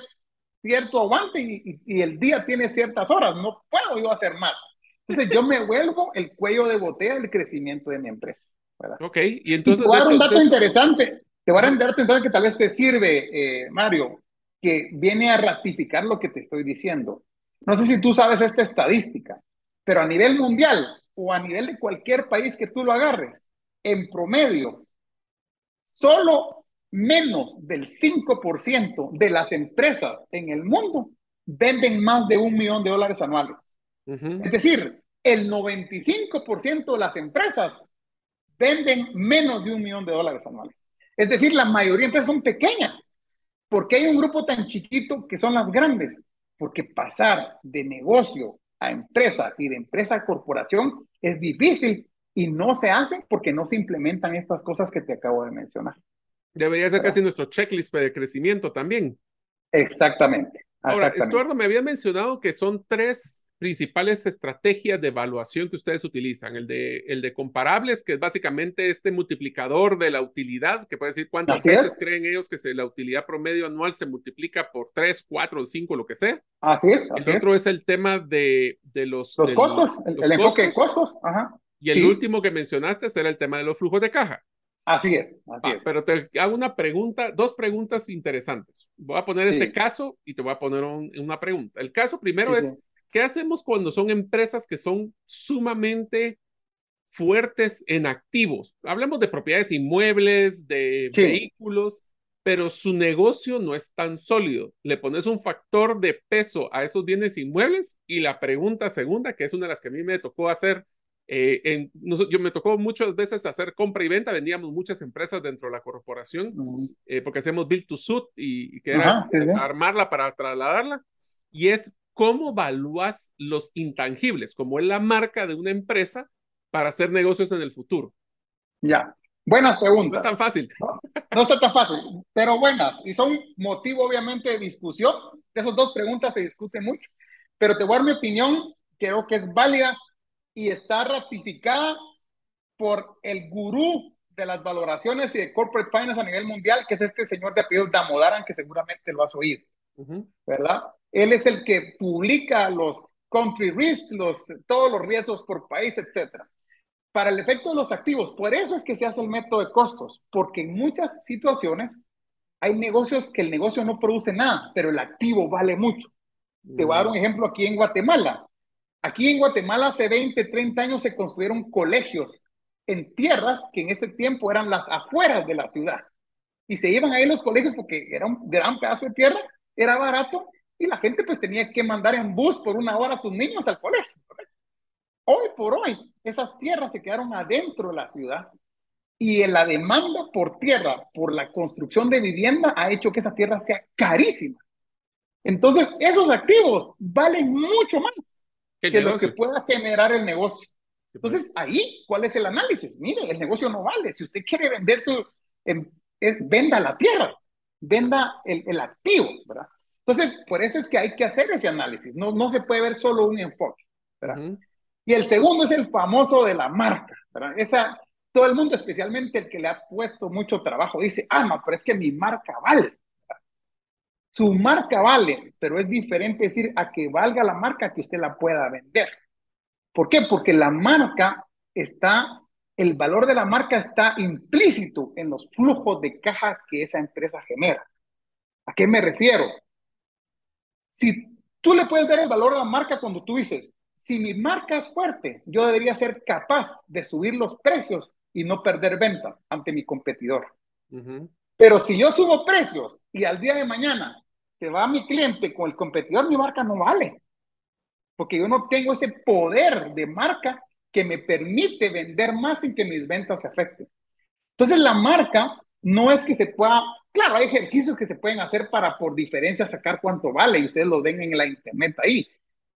[SPEAKER 3] cierto aguante y, y, el día tiene ciertas horas, no puedo yo hacer más. Entonces yo me vuelvo el cuello de botella del crecimiento de mi empresa. ¿verdad?
[SPEAKER 1] Ok, y entonces...
[SPEAKER 3] te voy a dar un dato interesante, te voy a dar un dato interesante que tal vez te sirve, eh, Mario, que viene a ratificar lo que te estoy diciendo. No sé si tú sabes esta estadística, pero a nivel mundial o a nivel de cualquier país que tú lo agarres, en promedio, solo menos del 5% de las empresas en el mundo venden más de un millón de dólares anuales. Es decir, el 95% de las empresas venden menos de un millón de dólares anuales. Es decir, la mayoría de empresas son pequeñas. ¿Por qué hay un grupo tan chiquito que son las grandes? Porque pasar de negocio a empresa y de empresa a corporación es difícil y no se hace porque no se implementan estas cosas que te acabo de mencionar.
[SPEAKER 1] Debería ser casi nuestro checklist de crecimiento también.
[SPEAKER 3] Exactamente.
[SPEAKER 1] Ahora, Estuardo, me habías mencionado que son tres principales estrategias de evaluación que ustedes utilizan. El de, el de comparables, que es básicamente este multiplicador de la utilidad, que puede decir cuántas veces creen ellos que se, la utilidad promedio anual se multiplica por tres, cuatro, cinco, lo que sea.
[SPEAKER 3] Así es.
[SPEAKER 1] el otro es. el tema de, de los,
[SPEAKER 3] los costos, el, enfoque de costos. Ajá.
[SPEAKER 1] Y el último que mencionaste era el tema de los flujos de caja.
[SPEAKER 3] Así es, así ah, es.
[SPEAKER 1] Pero te hago una pregunta, dos preguntas interesantes. Voy a poner este caso y te voy a poner una pregunta. El caso primero es, ¿qué hacemos cuando son empresas que son sumamente fuertes en activos? Hablemos de propiedades inmuebles, de vehículos, pero su negocio no es tan sólido. Le pones un factor de peso a esos bienes inmuebles y la pregunta segunda, que es una de las que a mí me tocó hacer eh, en, yo me tocó muchas veces hacer compra y venta, vendíamos muchas empresas dentro de la corporación, eh, porque hacemos build to suit y, que era armarla para trasladarla. Y es cómo evalúas los intangibles, como es la marca de una empresa para hacer negocios en el futuro.
[SPEAKER 3] Ya, buenas preguntas.
[SPEAKER 1] No es tan fácil.
[SPEAKER 3] No, no está tan fácil, pero buenas. Y son motivo, obviamente, de discusión. Esas dos preguntas se discuten mucho. Pero te voy a dar mi opinión, creo que es válida y está ratificada por el gurú de las valoraciones y de corporate finance a nivel mundial, que es este señor de apellido Damodaran, que seguramente lo has oído, ¿verdad? Él es el que publica los country risk, los, todos los riesgos por país, etcétera. Para el efecto de los activos, por eso es que se hace el método de costos, porque en muchas situaciones hay negocios que el negocio no produce nada, pero el activo vale mucho. Te voy a dar un ejemplo aquí en Guatemala. Aquí en Guatemala hace 20, 30 años se construyeron colegios en tierras que en ese tiempo eran las afueras de la ciudad. Y se iban ahí los colegios porque era un gran pedazo de tierra, era barato y la gente pues tenía que mandar en bus por una hora a sus niños al colegio. Hoy por hoy, esas tierras se quedaron adentro de la ciudad y la demanda por tierra, por la construcción de vivienda, ha hecho que esa tierra sea carísima. Entonces, esos activos valen mucho más que lo que pueda generar el negocio. Entonces, ahí, ¿cuál es el análisis? Mire, el negocio no vale. Si usted quiere vender su, em, venda la tierra, venda el, el, activo, ¿verdad? Entonces, por eso es que hay que hacer ese análisis. No, no se puede ver solo un enfoque, ¿verdad? Y el segundo es el famoso de la marca, ¿verdad? Esa, todo el mundo, especialmente el que le ha puesto mucho trabajo, dice, ah, no, pero es que mi marca vale. Su marca vale, pero es diferente decir a que valga la marca que usted la pueda vender. ¿Por qué? Porque la marca está, el valor de la marca está implícito en los flujos de caja que esa empresa genera. ¿A qué me refiero? Si tú le puedes dar el valor a la marca cuando tú dices, si mi marca es fuerte, yo debería ser capaz de subir los precios y no perder ventas ante mi competidor. Pero si yo subo precios y al día de mañana se va mi cliente con el competidor, mi marca no vale. Porque yo no tengo ese poder de marca que me permite vender más sin que mis ventas se afecten. Entonces la marca no es que se pueda, claro, hay ejercicios que se pueden hacer para por diferencia sacar cuánto vale y ustedes lo ven en la internet ahí.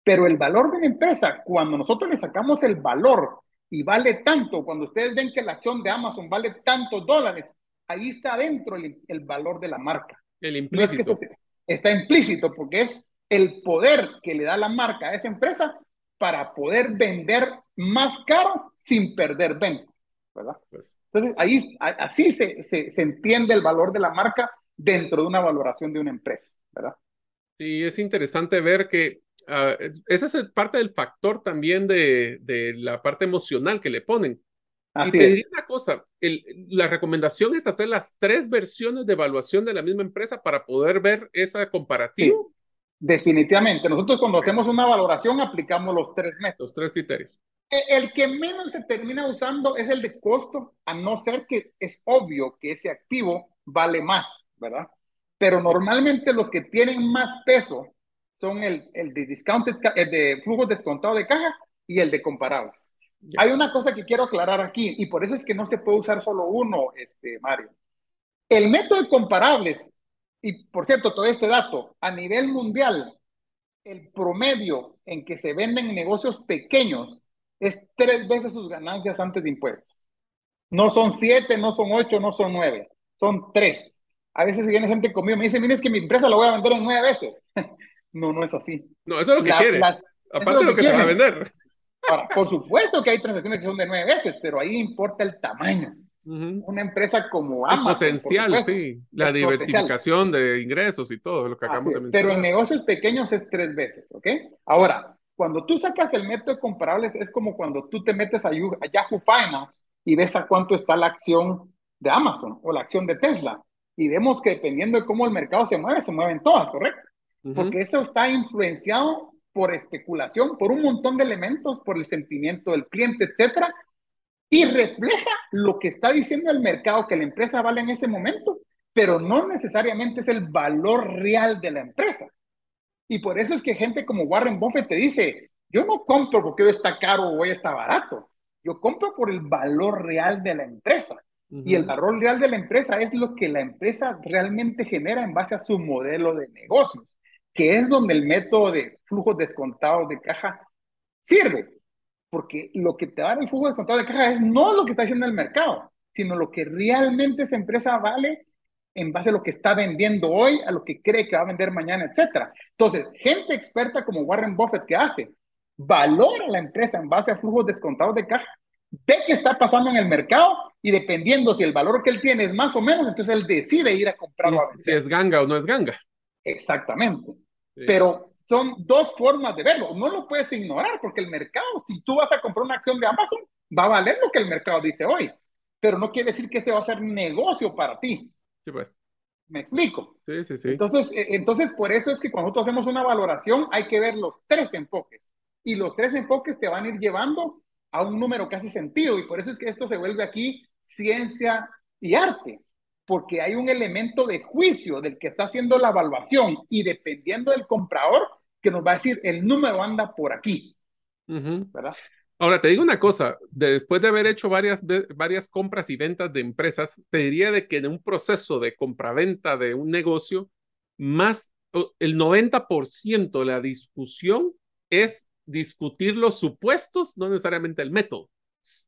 [SPEAKER 3] Pero el valor de una empresa, cuando nosotros le sacamos el valor y vale tanto, cuando ustedes ven que la acción de Amazon vale tantos dólares, ahí está dentro el, el valor de la marca.
[SPEAKER 1] El implícito
[SPEAKER 3] está implícito porque es el poder que le da la marca a esa empresa para poder vender más caro sin perder ventas, ¿verdad? Pues. Entonces, ahí, así se, se, se entiende el valor de la marca dentro de una valoración de una empresa, ¿verdad?
[SPEAKER 1] Sí, es interesante ver que uh, esa es parte del factor también de, de, la parte emocional que le ponen. Así y te diría una cosa, el, la recomendación es hacer las tres versiones de evaluación de la misma empresa para poder ver esa comparativa. Sí,
[SPEAKER 3] definitivamente. Nosotros cuando hacemos una valoración aplicamos los tres métodos.
[SPEAKER 1] Los tres criterios.
[SPEAKER 3] E, el que menos se termina usando es el de costo, a no ser que es obvio que ese activo vale más, ¿verdad? Pero normalmente los que tienen más peso son el, el de discounted, el de flujos descontados de caja y el de comparables. Hay una cosa que quiero aclarar aquí y por eso es que no se puede usar solo uno, este, Mario. El método de comparables, y por cierto, todo este dato, a nivel mundial, el promedio en que se venden negocios pequeños es tres veces sus ganancias antes de impuestos. No son siete, no son ocho, no son nueve, son tres. A veces viene gente conmigo y me dice, mire, es que mi empresa la voy a vender en nueve veces. no, no es así.
[SPEAKER 1] No, eso es lo que quieres. Aparte de lo que, se va a vender.
[SPEAKER 3] Por supuesto que hay transacciones que son de nueve veces, pero ahí importa el tamaño. Una empresa como Amazon.
[SPEAKER 1] El potencial, sí. La diversificación de ingresos y todo lo que acabamos de mencionar.
[SPEAKER 3] Pero en negocios pequeños es tres veces, ¿ok? Ahora, cuando tú sacas el método de comparables, es como cuando tú te metes a Yahoo Finance y ves a cuánto está la acción de Amazon o la acción de Tesla. Y vemos que dependiendo de cómo el mercado se mueve, se mueven todas, ¿correcto? Porque eso está influenciado por especulación, por un montón de elementos, por el sentimiento del cliente, etcétera, y refleja lo que está diciendo el mercado que la empresa vale en ese momento, pero no necesariamente es el valor real de la empresa. Y por eso es que gente como Warren Buffett te dice, yo no compro porque hoy está caro o hoy está barato, yo compro por el valor real de la empresa. Y el valor real de la empresa es lo que la empresa realmente genera en base a su modelo de negocios, que es donde el método de flujos descontados de caja sirve. Porque lo que te da el flujo descontado de caja es no lo que está haciendo el mercado, sino lo que realmente esa empresa vale en base a lo que está vendiendo hoy, a lo que cree que va a vender mañana, etcétera. Entonces, gente experta como Warren Buffett, ¿qué hace? Valora la empresa en base a flujos descontados de caja, ve qué está pasando en el mercado y dependiendo si el valor que él tiene es más o menos, entonces él decide ir a comprarlo.
[SPEAKER 1] Si es ganga o no es ganga.
[SPEAKER 3] Exactamente. Pero son dos formas de verlo. No lo puedes ignorar porque el mercado, si tú vas a comprar una acción de Amazon, va a valer lo que el mercado dice hoy. Pero no quiere decir que ese va a ser negocio para ti.
[SPEAKER 1] Sí, pues.
[SPEAKER 3] ¿Me explico?
[SPEAKER 1] Sí, sí, sí.
[SPEAKER 3] Entonces, eh, entonces, por eso es que cuando nosotros hacemos una valoración, hay que ver los tres enfoques. Y los tres enfoques te van a ir llevando a un número que hace sentido. Y por eso es que esto se vuelve aquí ciencia y arte. Porque hay un elemento de juicio del que está haciendo la evaluación y dependiendo del comprador, que nos va a decir el número anda por aquí. ¿Verdad?
[SPEAKER 1] Ahora, te digo una cosa, después de haber hecho varias, varias compras y ventas de empresas, te diría de que en un proceso de compra-venta de un negocio, más el 90% de la discusión es discutir los supuestos, no necesariamente el método.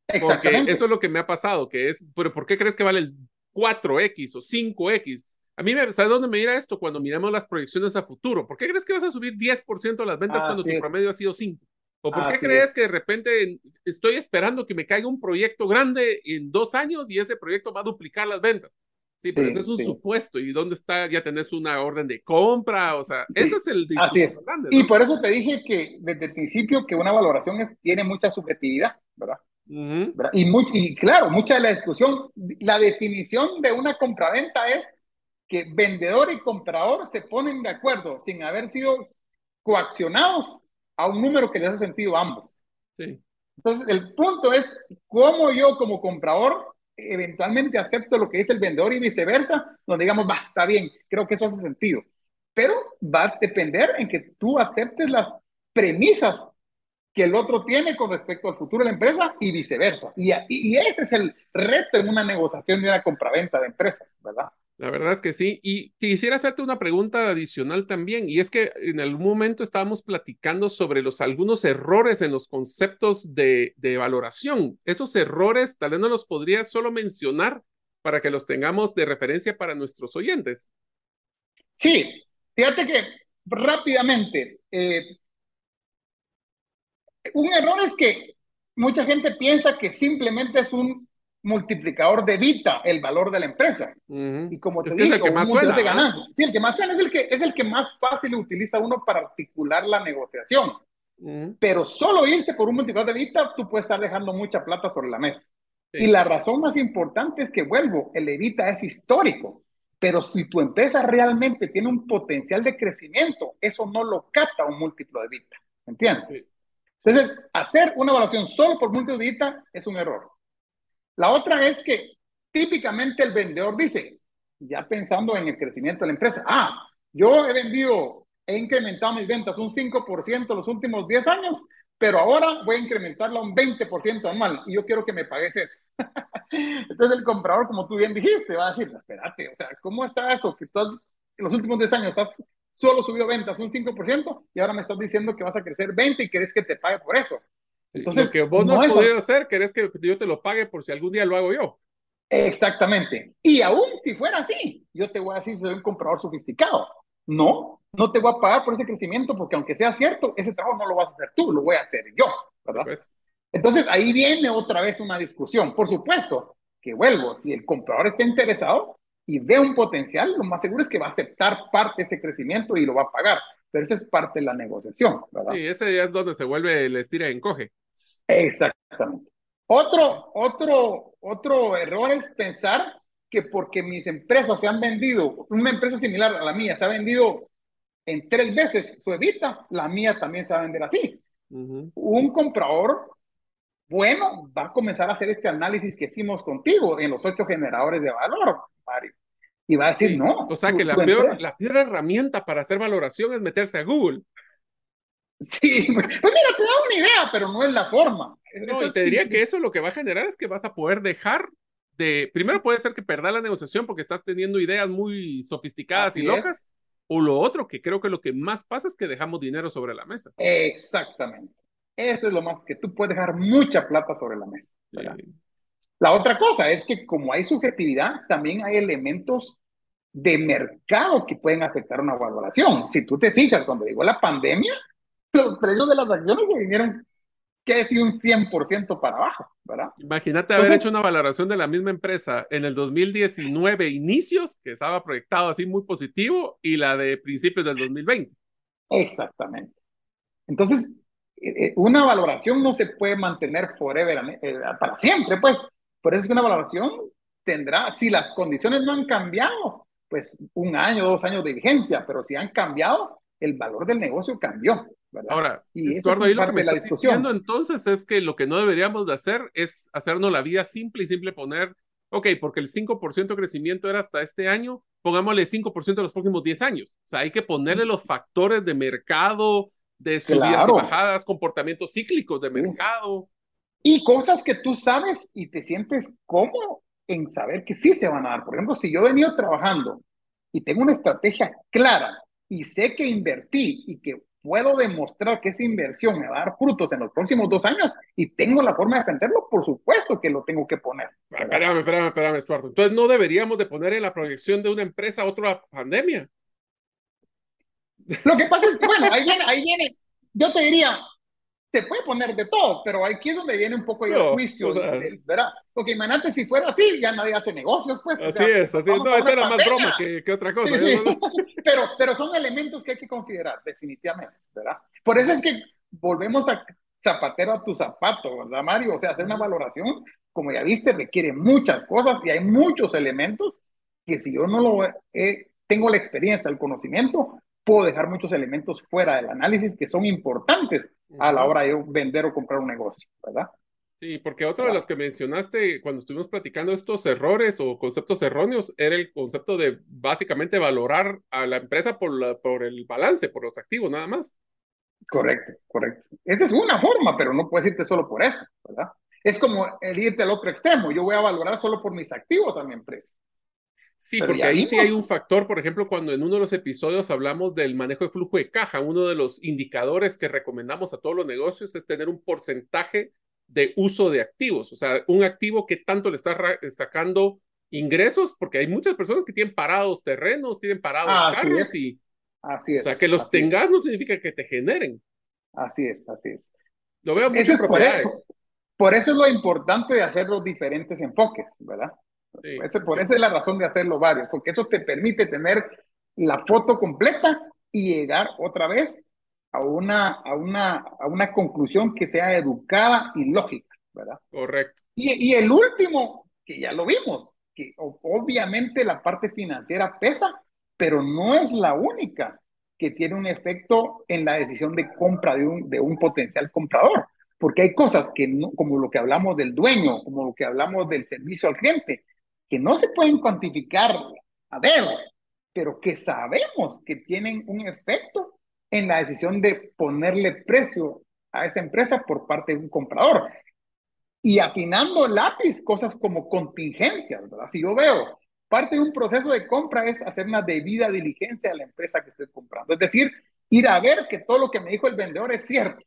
[SPEAKER 1] Porque eso es lo que me ha pasado, que es, pero ¿por qué crees que vale el 4X o 5X? A mí, me, ¿sabes dónde me mira esto? Cuando miramos las proyecciones a futuro. ¿Por qué crees que vas a subir 10% de las ventas cuando tu promedio ha sido 5? ¿O por qué crees que de repente estoy esperando que me caiga un proyecto grande en dos años y ese proyecto va a duplicar las ventas? Sí, pero ese es un supuesto. ¿Y dónde está? Ya tenés una orden de compra. O sea, ese es el
[SPEAKER 3] Así es. Grande, Y por eso te dije que desde el principio que una valoración tiene mucha subjetividad, ¿verdad? Y, muy, y claro, mucha de la discusión, la definición de una compraventa es que vendedor y comprador se ponen de acuerdo sin haber sido coaccionados a un número que les hace sentido a ambos. Sí. Entonces, el punto es cómo yo como comprador eventualmente acepto lo que dice el vendedor y viceversa, donde digamos, va, está bien, creo que eso hace sentido. Pero va a depender en que tú aceptes las premisas que el otro tiene con respecto al futuro de la empresa y viceversa. Y, y ese es el reto en una negociación de una compraventa de empresa, ¿verdad?
[SPEAKER 1] La verdad es que sí. Y quisiera hacerte una pregunta adicional también. Y es que en algún momento estábamos platicando sobre los algunos errores en los conceptos de, de valoración. Esos errores, tal vez no los podrías solo mencionar para que los tengamos de referencia para nuestros oyentes.
[SPEAKER 3] Sí, fíjate que rápidamente, eh, un error es que mucha gente piensa que simplemente es un multiplicador de Vita el valor de la empresa. Y como te digo,
[SPEAKER 1] es el que más suena,
[SPEAKER 3] de ganancia. Sí, el que más suena es el que, es el que más fácil utiliza uno para articular la negociación. Pero solo irse por un multiplicador de Evita, tú puedes estar dejando mucha plata sobre la mesa. Y la razón más importante es que, vuelvo, el Evita es histórico. Pero si tu empresa realmente tiene un potencial de crecimiento, eso no lo capta un múltiplo de Evita. ¿Entiendes? Entonces, hacer una evaluación solo por Evita es un error. La otra es que típicamente el vendedor dice, ya pensando en el crecimiento de la empresa, ah, yo he vendido, he incrementado mis ventas un 5% los últimos 10 años, pero ahora voy a incrementarla un 20% anual y yo quiero que me pagues eso. Entonces el comprador, como tú bien dijiste, va a decir, espérate, o sea, ¿cómo está eso? Que tú los últimos 10 años has solo subido ventas un 5% y ahora me estás diciendo que vas a crecer 20 y querés que te pague por eso.
[SPEAKER 1] Entonces, lo que vos no, has podido hacer, querés que yo te lo pague por si algún día lo hago yo.
[SPEAKER 3] Exactamente. Y aún si fuera así, yo te voy a decir, soy un comprador sofisticado. No, no te voy a pagar por ese crecimiento porque aunque sea cierto, ese trabajo no lo vas a hacer tú, lo voy a hacer yo, ¿verdad? Pues. Entonces ahí viene otra vez una discusión. Por supuesto que vuelvo, si el comprador está interesado y ve un potencial, lo más seguro es que va a aceptar parte de ese crecimiento y lo va a pagar. Pero esa es parte de la negociación, ¿verdad?
[SPEAKER 1] Sí, ese ya es donde se vuelve el estira y encoge.
[SPEAKER 3] Exactamente. Otro, otro, otro error es pensar que porque mis empresas se han vendido, una empresa similar a la mía se ha vendido en tres veces su evita, la mía también se va a vender así. Un comprador bueno va a comenzar a hacer este análisis que hicimos contigo en los ocho generadores de valor, Mario. Y va a decir, no.
[SPEAKER 1] O sea que la, peor, la peor herramienta para hacer valoración es meterse a Google.
[SPEAKER 3] Sí, pues mira, te da una idea, pero no es la forma.
[SPEAKER 1] No, y te diría que eso lo que va a generar es que vas a poder dejar de, primero puede ser que perda la negociación porque estás teniendo ideas muy sofisticadas y locas, o lo otro, que creo que lo que más pasa es que dejamos dinero sobre la mesa.
[SPEAKER 3] Exactamente. Eso es lo más que tú puedes dejar mucha plata sobre la mesa. La otra cosa es que como hay subjetividad, también hay elementos de mercado que pueden afectar una valoración. Si tú te fijas, cuando llegó la pandemia, los precios de las acciones se vinieron que si un 100% para abajo, ¿verdad?
[SPEAKER 1] Imagínate haber hecho una valoración de la misma empresa en el 2019 inicios, que estaba proyectado así muy positivo, y la de principios del 2020.
[SPEAKER 3] Exactamente. Entonces, una valoración no se puede mantener forever, eh, para siempre, pues. Por eso es que una valoración tendrá, si las condiciones no han cambiado, pues un año, dos años de vigencia, pero si han cambiado, el valor del negocio cambió.
[SPEAKER 1] Ahora, Eduardo, ahí lo que me está diciendo entonces es que lo que no deberíamos de hacer es hacernos la vida simple y simple poner, ok, porque el 5% de crecimiento era hasta este año, pongámosle 5% de los próximos 10 años. O sea, hay que ponerle los factores de mercado, de subidas y bajadas, comportamientos cíclicos de mercado.
[SPEAKER 3] Y cosas que tú sabes y te sientes cómodo en saber que sí se van a dar. Por ejemplo, si yo he venido trabajando y tengo una estrategia clara y sé que invertí y que puedo demostrar que esa inversión me va a dar frutos en los próximos dos años y tengo la forma de venderlo, por supuesto que lo tengo que poner.
[SPEAKER 1] Espérame, espérame, espérame, Estuardo. Entonces no deberíamos de poner en la proyección de una empresa otra pandemia.
[SPEAKER 3] Lo que pasa es que, bueno, ahí viene, ahí viene, yo te diría, se puede poner de todo, pero aquí es donde viene un poco el juicio, ¿verdad? Porque imagínate si fuera así, ya nadie hace negocios, pues.
[SPEAKER 1] Así es, así es. No, esa era más broma que, que otra cosa.
[SPEAKER 3] pero, pero son elementos que hay que considerar, definitivamente, ¿verdad? Por eso es que volvemos a zapatero a tu zapato, ¿verdad, Mario? O sea, hacer una valoración, como ya viste, requiere muchas cosas y hay muchos elementos que si yo no lo tengo la experiencia, el conocimiento, puedo dejar muchos elementos fuera del análisis que son importantes a la hora de vender o comprar un negocio, ¿verdad?
[SPEAKER 1] Sí, porque otra de las que mencionaste cuando estuvimos platicando estos errores o conceptos erróneos era el concepto de básicamente valorar a la empresa por, la, por el balance, por los activos, nada más.
[SPEAKER 3] Correcto, correcto. Esa es una forma, pero no puedes irte solo por eso, ¿verdad? Es como el irte al otro extremo. Yo voy a valorar solo por mis activos a mi empresa.
[SPEAKER 1] Sí, porque ahí sí hay un factor, por ejemplo, cuando en uno de los episodios hablamos del manejo de flujo de caja, uno de los indicadores que recomendamos a todos los negocios es tener un porcentaje de uso de activos, o sea, un activo que tanto le está sacando ingresos, porque hay muchas personas que tienen parados terrenos, tienen parados carros y...
[SPEAKER 3] Así es.
[SPEAKER 1] O sea, que los tengas no significa que te generen.
[SPEAKER 3] Así es, así es.
[SPEAKER 1] Lo veo muchas propiedades.
[SPEAKER 3] Por eso, es lo importante de hacer los diferentes enfoques, ¿verdad? Por eso es la razón de hacerlo varios, porque eso te permite tener la foto completa y llegar otra vez a una, a una, a una conclusión que sea educada y lógica, ¿verdad?
[SPEAKER 1] Correcto.
[SPEAKER 3] Y, y el último, que ya lo vimos, que obviamente la parte financiera pesa, pero no es la única que tiene un efecto en la decisión de compra de un, de un potencial comprador. Porque hay cosas que, no, como lo que hablamos del dueño, como lo que hablamos del servicio al cliente, que no se pueden cuantificar a dedo, pero que sabemos que tienen un efecto en la decisión de ponerle precio a esa empresa por parte de un comprador. Y afinando lápiz, cosas como contingencias, ¿verdad? Si yo veo parte de un proceso de compra es hacer una debida diligencia a la empresa que estoy comprando. Es decir, ir a ver que todo lo que me dijo el vendedor es cierto.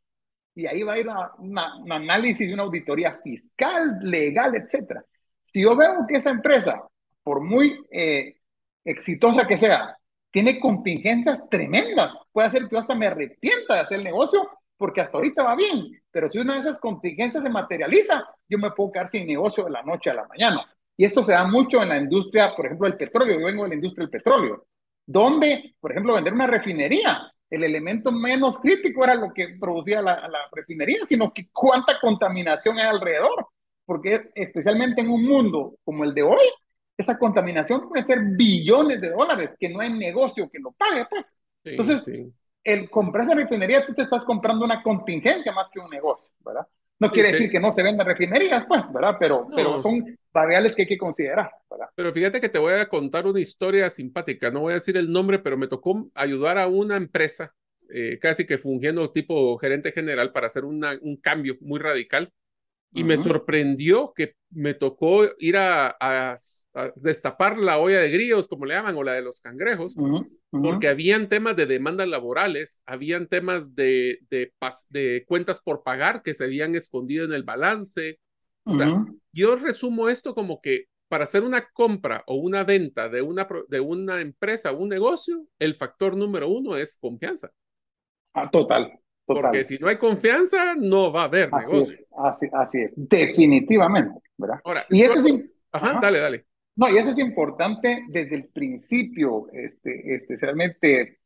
[SPEAKER 3] Y ahí va a ir un análisis de una auditoría fiscal, legal, etcétera. Si yo veo que esa empresa, por muy eh, exitosa que sea, tiene contingencias tremendas, puede hacer que yo hasta me arrepienta de hacer el negocio porque hasta ahorita va bien, pero si una de esas contingencias se materializa, yo me puedo quedar sin negocio de la noche a la mañana. Y esto se da mucho en la industria, por ejemplo, del petróleo. Yo vengo de la industria del petróleo, donde, por ejemplo, vender una refinería, el elemento menos crítico era lo que producía la, la refinería, sino que cuánta contaminación hay alrededor porque especialmente en un mundo como el de hoy, esa contaminación puede ser billones de dólares, que no hay negocio que lo pague, pues. Entonces, el comprar esa refinería, tú te estás comprando una contingencia más que un negocio, ¿verdad? No quiere decir que no se vendan refinerías, pues, ¿verdad? Pero, pero son variables que hay que considerar, ¿verdad?
[SPEAKER 1] Pero fíjate que te voy a contar una historia simpática, no voy a decir el nombre, pero me tocó ayudar a una empresa, eh, casi que fungiendo tipo gerente general para hacer una, un cambio muy radical y me sorprendió que me tocó ir a, destapar la olla de grillos, como le llaman, o la de los cangrejos, porque habían temas de demandas laborales, habían temas de, de, de, cuentas por pagar que se habían escondido en el balance. O sea, yo resumo esto como que para hacer una compra o una venta de una, de una empresa o un negocio, el factor número uno es confianza.
[SPEAKER 3] Ah, total,
[SPEAKER 1] porque si no hay confianza, no va a haber
[SPEAKER 3] así
[SPEAKER 1] negocio.
[SPEAKER 3] Es, así, es, definitivamente, ¿verdad?
[SPEAKER 1] Ahora, y eso es, ajá, dale, dale.
[SPEAKER 3] No, y eso es importante desde el principio, este, especialmente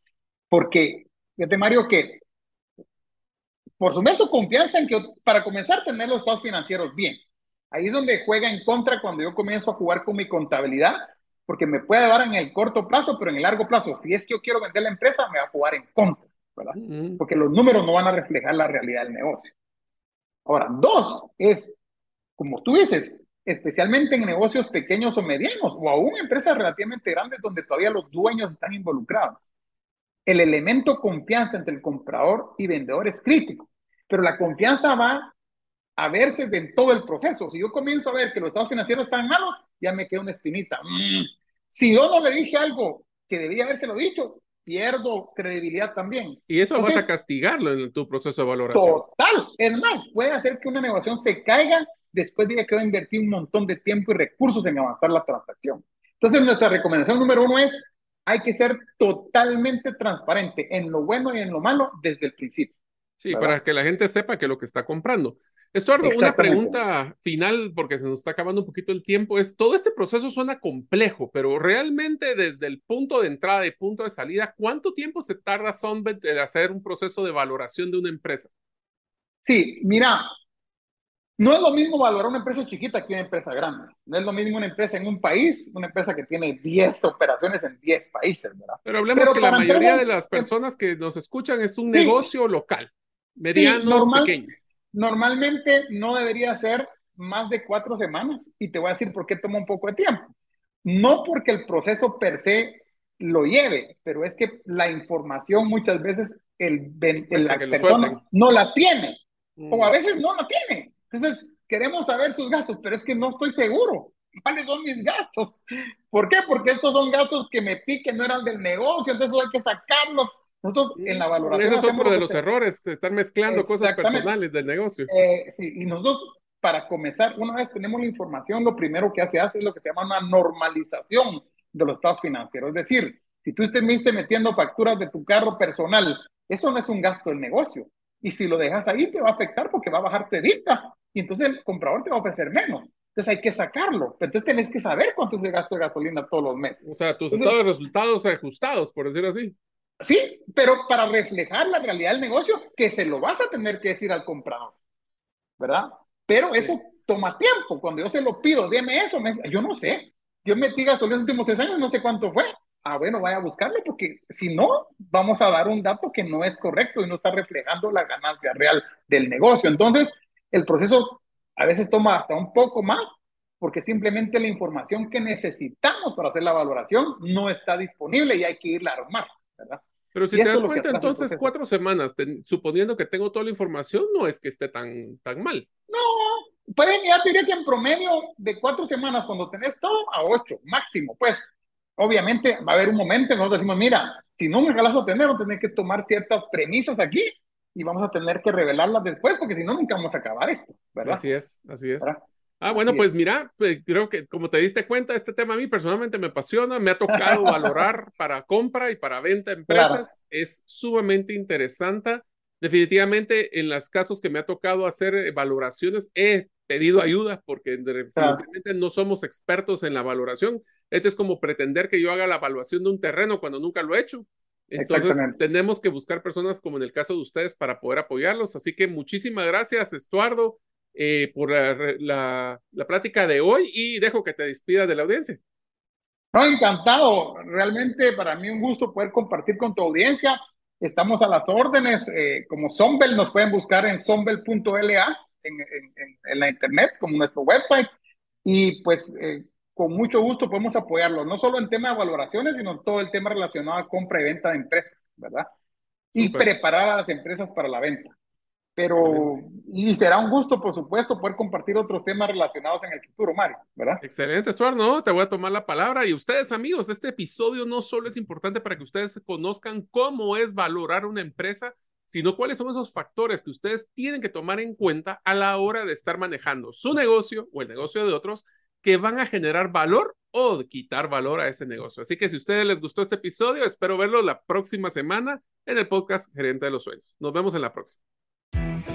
[SPEAKER 3] porque, fíjate Mario, que por supuesto confianza en que para comenzar a tener los estados financieros bien. Ahí es donde juega en contra cuando yo comienzo a jugar con mi contabilidad, porque me puede dar en el corto plazo, pero en el largo plazo, si es que yo quiero vender la empresa, me va a jugar en contra. ¿Verdad? Porque los números no van a reflejar la realidad del negocio. Ahora, dos es, como tú dices, especialmente en negocios pequeños o medianos, o aún empresas relativamente grandes donde todavía los dueños están involucrados. El elemento confianza entre el comprador y vendedor es crítico, pero la confianza va a verse en todo el proceso. Si yo comienzo a ver que los estados financieros están malos, ya me queda una espinita. Mm. Si yo no le dije algo que debía lo dicho, pierdo credibilidad también.
[SPEAKER 1] Y eso vas a castigarlo en tu proceso de valoración.
[SPEAKER 3] Total. Es más, puede hacer que una negociación se caiga después de que yo invertí un montón de tiempo y recursos en avanzar la transacción. Entonces, nuestra recomendación número uno es, hay que ser totalmente transparente en lo bueno y en lo malo desde el principio.
[SPEAKER 1] Sí, para que la gente sepa que lo que está comprando. Estuardo, una pregunta final, porque se nos está acabando un poquito el tiempo, es, todo este proceso suena complejo, pero realmente desde el punto de entrada y punto de salida, ¿cuánto tiempo se tarda Sunbet de hacer un proceso de valoración de una empresa?
[SPEAKER 3] Sí, mira, no es lo mismo valorar una empresa chiquita que una empresa grande. No es lo mismo una empresa en un país, una empresa que tiene 10 operaciones en 10 países, ¿verdad?
[SPEAKER 1] Pero hablemos que la mayoría de las personas que nos escuchan es un negocio local, mediano, pequeño
[SPEAKER 3] Normalmente no debería ser más de cuatro semanas y te voy a decir por qué toma un poco de tiempo. No porque el proceso per se lo lleve, pero es que la información muchas veces el, la persona no la tiene o a mm. veces no la tiene. Entonces queremos saber sus gastos, pero es que no estoy seguro. ¿Cuáles son mis gastos? ¿Por qué? Porque estos son gastos que metí que no eran del negocio, entonces hay que sacarlos nosotros en la valoración.
[SPEAKER 1] Ese es otro de los errores, estar mezclando cosas personales del negocio.
[SPEAKER 3] Eh, sí, y nosotros, para comenzar, una vez tenemos la información, lo primero que hace, hace es lo que se llama una normalización de los estados financieros. Es decir, si tú estuviste metiendo facturas de tu carro personal, eso no es un gasto del negocio. Y si lo dejas ahí, te va a afectar porque va a bajar tu evita. Y entonces el comprador te va a ofrecer menos. Entonces hay que sacarlo. Entonces tenés que saber cuánto es el gasto de gasolina todos los meses.
[SPEAKER 1] O sea, tus estados de resultados ajustados, por decir así.
[SPEAKER 3] Sí, pero para reflejar la realidad del negocio, que se lo vas a tener que decir al comprador, ¿verdad? Pero eso toma tiempo. Cuando yo se lo pido, deme eso, me, yo no sé. Yo metí gasolina en los últimos tres años, no sé cuánto fue. Ah, bueno, vaya a buscarlo porque si no, vamos a dar un dato que no es correcto y no está reflejando la ganancia real del negocio. Entonces, el proceso a veces toma hasta un poco más porque simplemente la información que necesitamos para hacer la valoración no está disponible y hay que irla a armar, ¿verdad?
[SPEAKER 1] Pero si te das cuenta, entonces cuatro semanas, suponiendo que tengo toda la información, no es que esté tan, tan mal.
[SPEAKER 3] No, pueden, ya te diría que en promedio de cuatro semanas, cuando tenés todo, a ocho, máximo, pues. Obviamente va a haber un momento en que nosotros decimos, mira, si no me jalas a tener, vamos a tener que tomar ciertas premisas aquí y vamos a tener que revelarlas después, porque si no, nunca vamos a acabar esto, ¿verdad?
[SPEAKER 1] Así es, así es. Ah, bueno, pues mira, pues, creo que como te diste cuenta, este tema a mí personalmente me apasiona, me ha tocado valorar para compra y para venta de empresas, es sumamente interesante. Definitivamente en los casos que me ha tocado hacer eh, valoraciones, he pedido ayuda porque definitivamente no somos expertos en la valoración. Esto es como pretender que yo haga la evaluación de un terreno cuando nunca lo he hecho. Entonces tenemos que buscar personas como en el caso de ustedes para poder apoyarlos. Así que muchísimas gracias, Estuardo. Eh, por la, la, plática de hoy y dejo que te despidas de la audiencia.
[SPEAKER 3] No, encantado. Realmente para mí un gusto poder compartir con tu audiencia. Estamos a las órdenes. Eh, como Sombel, nos pueden buscar en sombel.la en, en, en, la internet, como nuestro website. Y pues eh, con mucho gusto podemos apoyarlos, no solo en tema de valoraciones, sino en todo el tema relacionado a compra y venta de empresas, ¿verdad? Y preparar a las empresas para la venta. Pero, y será un gusto, por supuesto, poder compartir otros temas relacionados en el futuro, Mario, ¿verdad?
[SPEAKER 1] Excelente, Stuart, no, te voy a tomar la palabra. Y ustedes, amigos, este episodio no solo es importante para que ustedes conozcan cómo es valorar una empresa, sino cuáles son esos factores que ustedes tienen que tomar en cuenta a la hora de estar manejando su negocio o el negocio de otros que van a generar valor o quitar valor a ese negocio. Así que si a ustedes les gustó este episodio, espero verlo la próxima semana en el podcast Gerente de los Sueños. Nos vemos en la próxima.